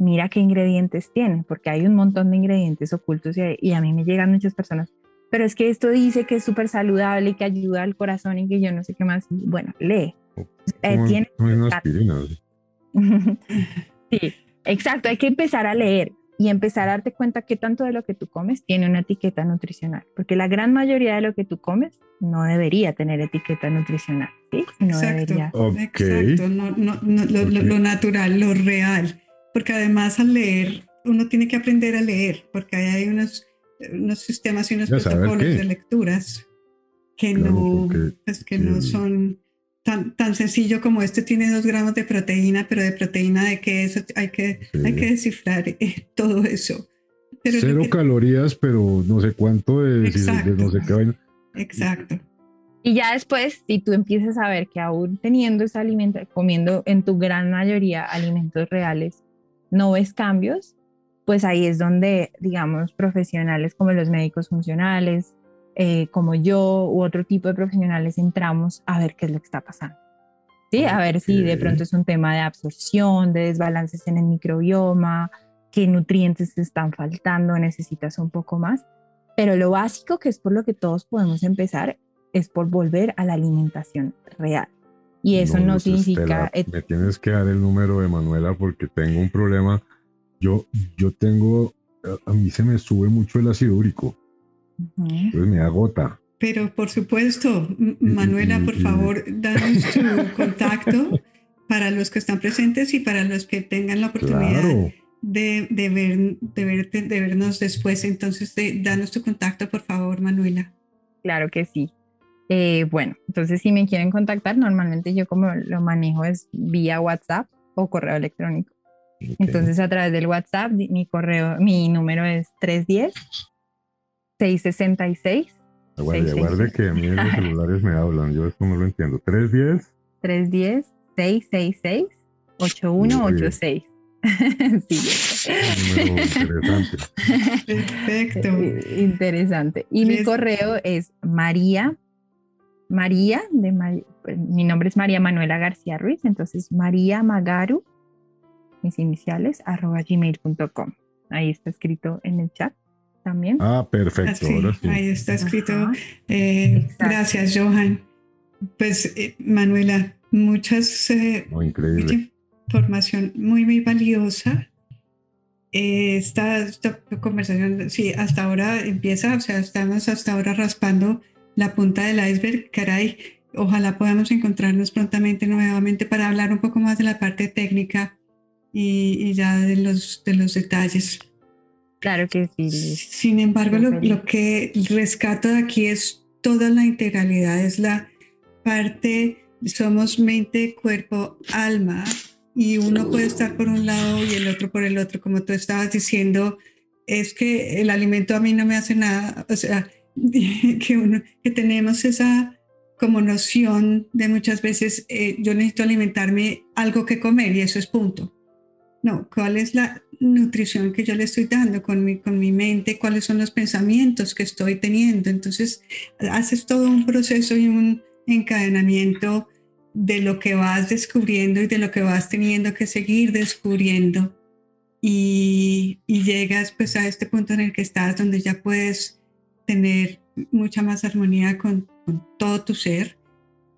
Mira qué ingredientes tienen, porque hay un montón de ingredientes ocultos y, a mí me llegan muchas personas. Pero es que esto dice que es súper saludable y que ayuda al corazón y que yo no sé qué más. Bueno, lee. Eh, tiene... sí, exacto. Hay que empezar a leer y empezar a darte cuenta que tanto de lo que tú comes tiene una etiqueta nutricional, porque la gran mayoría de lo que tú comes no debería tener etiqueta nutricional, ¿sí? No exacto, exacto, no, no, lo, natural, lo real, porque además al leer uno tiene que aprender a leer, porque hay unos, unos sistemas y unos protocolos de lecturas que no, pues, que no son tan, tan sencillo como este tiene dos gramos de proteína, pero de proteína de qué eso hay que, hay que descifrar eh, todo eso. Cero calorías, pero no sé cuánto de, no sé qué Exacto. Y ya después, si tú empiezas a ver que aún teniendo ese alimento, comiendo en tu gran mayoría alimentos reales, no ves cambios, pues ahí es donde, digamos, profesionales como los médicos funcionales, eh, como yo u otro tipo de profesionales entramos a ver qué es lo que está pasando. ¿sí? A ver si de pronto es un tema de absorción, de desbalances en el microbioma, qué nutrientes te están faltando, necesitas un poco más. Pero lo básico, que es por lo que todos podemos empezar, es por volver a la alimentación real. Y eso no, significa... me tienes que dar el número de Manuela porque tengo un problema. Yo, yo tengo, a mí se me sube mucho el ácido úrico. Pues me agota. Pero por supuesto, Manuela, por favor, danos tu contacto para los que están presentes y para los que tengan la oportunidad de, de, ver, de, verte, de vernos después. Entonces, danos tu contacto, por favor, Manuela. Claro que sí. Eh, bueno, entonces si me quieren contactar, normalmente yo como lo manejo es vía WhatsApp o correo electrónico. Entonces a través del WhatsApp, mi correo, mi número es 310 666. Aguarde, aguarde que a mí los celulares me hablan, yo esto no lo entiendo. 310 310 666 8186. sí. interesante. Perfecto. Interesante. Y mi correo es María, María, de pues, mi nombre es María Manuela García Ruiz, entonces María Magaru, mis iniciales, arroba gmail.com. Ahí está escrito en el chat también. Ah, perfecto. Ahí está escrito. Eh, gracias, Johan. Pues, eh, Manuela, muchas eh, información muy, muy valiosa. Eh, esta, esta, conversación, sí, hasta ahora empieza, o sea, estamos hasta ahora raspando la punta del iceberg, caray. Ojalá podamos encontrarnos prontamente nuevamente para hablar un poco más de la parte técnica y, ya de los, de los detalles. Claro que sí. Sin embargo, lo, lo, que rescato de aquí es toda la integralidad, es la parte, somos mente, cuerpo, alma, y uno puede estar por un lado y el otro por el otro, como tú estabas diciendo, es que el alimento a mí no me hace nada, o sea, que, tenemos esa como noción de muchas veces, eh, yo necesito alimentarme algo que comer y eso es punto. No, ¿cuál es la nutrición que yo le estoy dando con mi, con mi mente? ¿Cuáles son los pensamientos que estoy teniendo? Entonces, haces todo un proceso y un encadenamiento de lo que vas descubriendo y de lo que vas teniendo que seguir descubriendo. Y, y, llegas pues a este punto en el que estás donde ya puedes tener mucha más armonía con, con todo tu ser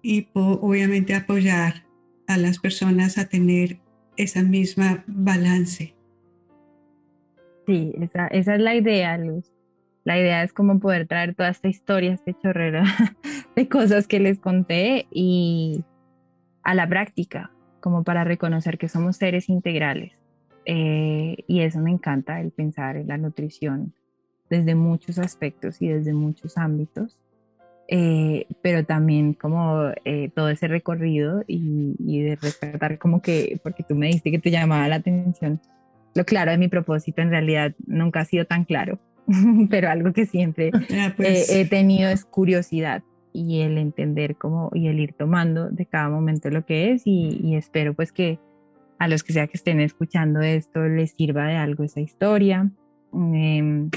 y obviamente apoyar a las personas a tener esa misma balance. Sí, esa, esa es la idea, Luz. La idea es como poder traer toda esta historia, este chorrero de cosas que les conté y a la práctica, como para reconocer que somos seres integrales. Eh, y eso me encanta, el pensar en la nutrición desde muchos aspectos y desde muchos ámbitos, eh, pero también como eh, todo ese recorrido y, y, de rescatar como que, porque tú me dijiste que te llamaba la atención, lo claro de mi propósito en realidad nunca ha sido tan claro, pero algo que siempre ah, pues. he tenido es curiosidad y el entender cómo y el ir tomando de cada momento lo que es y, espero pues que a los que sea que estén escuchando esto les sirva de algo esa historia, em,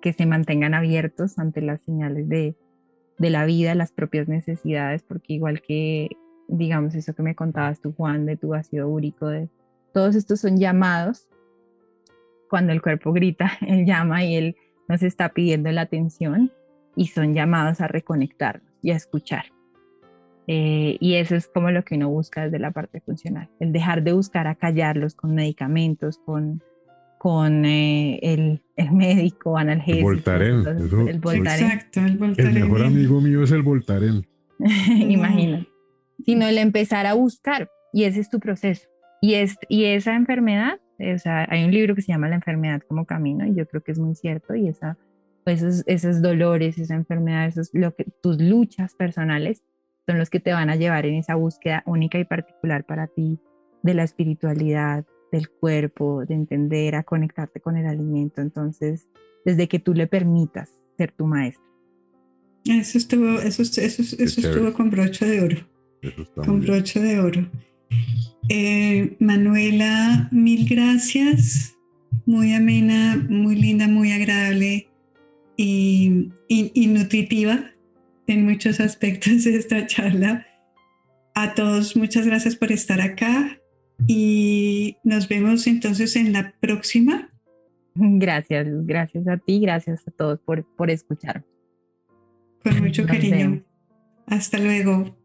que se mantengan abiertos ante las señales de, de la vida, las propias necesidades, porque igual que digamos eso que me contabas tú Juan de tu ácido úrico, de todos estos son llamados cuando el cuerpo grita, él llama y él nos está pidiendo la atención y son llamados a reconectarnos y a escuchar. Eh, y eso es como lo que uno busca desde la parte funcional, el dejar de buscar a callarlos con medicamentos, con, con eh, el, el, médico analgésico. El Voltaren. el Voltaren. Exacto, el Voltaren. El mejor amigo mío es el Voltaren. Imagina. Sino el empezar a buscar, y ese es tu proceso. Y, es, y esa enfermedad, o sea, hay un libro que se llama La enfermedad como camino, y yo creo que es muy cierto, y esa esos, esos dolores, esa enfermedad, esos, lo que, tus luchas personales son los que te van a llevar en esa búsqueda única y particular para ti de la espiritualidad, del cuerpo, de entender, a conectarte con el alimento. Entonces, desde que tú le permitas ser tu maestro. Eso estuvo, eso, eso, eso estuvo con broche de oro. Con broche de oro. Eh, Manuela, mil gracias. Muy amena, muy linda, muy agradable y, nutritiva en muchos aspectos de esta charla. A todos, muchas gracias por estar acá y nos vemos entonces en la próxima. Gracias, gracias a ti, gracias a todos por, por escuchar. Con mucho cariño. Hasta luego.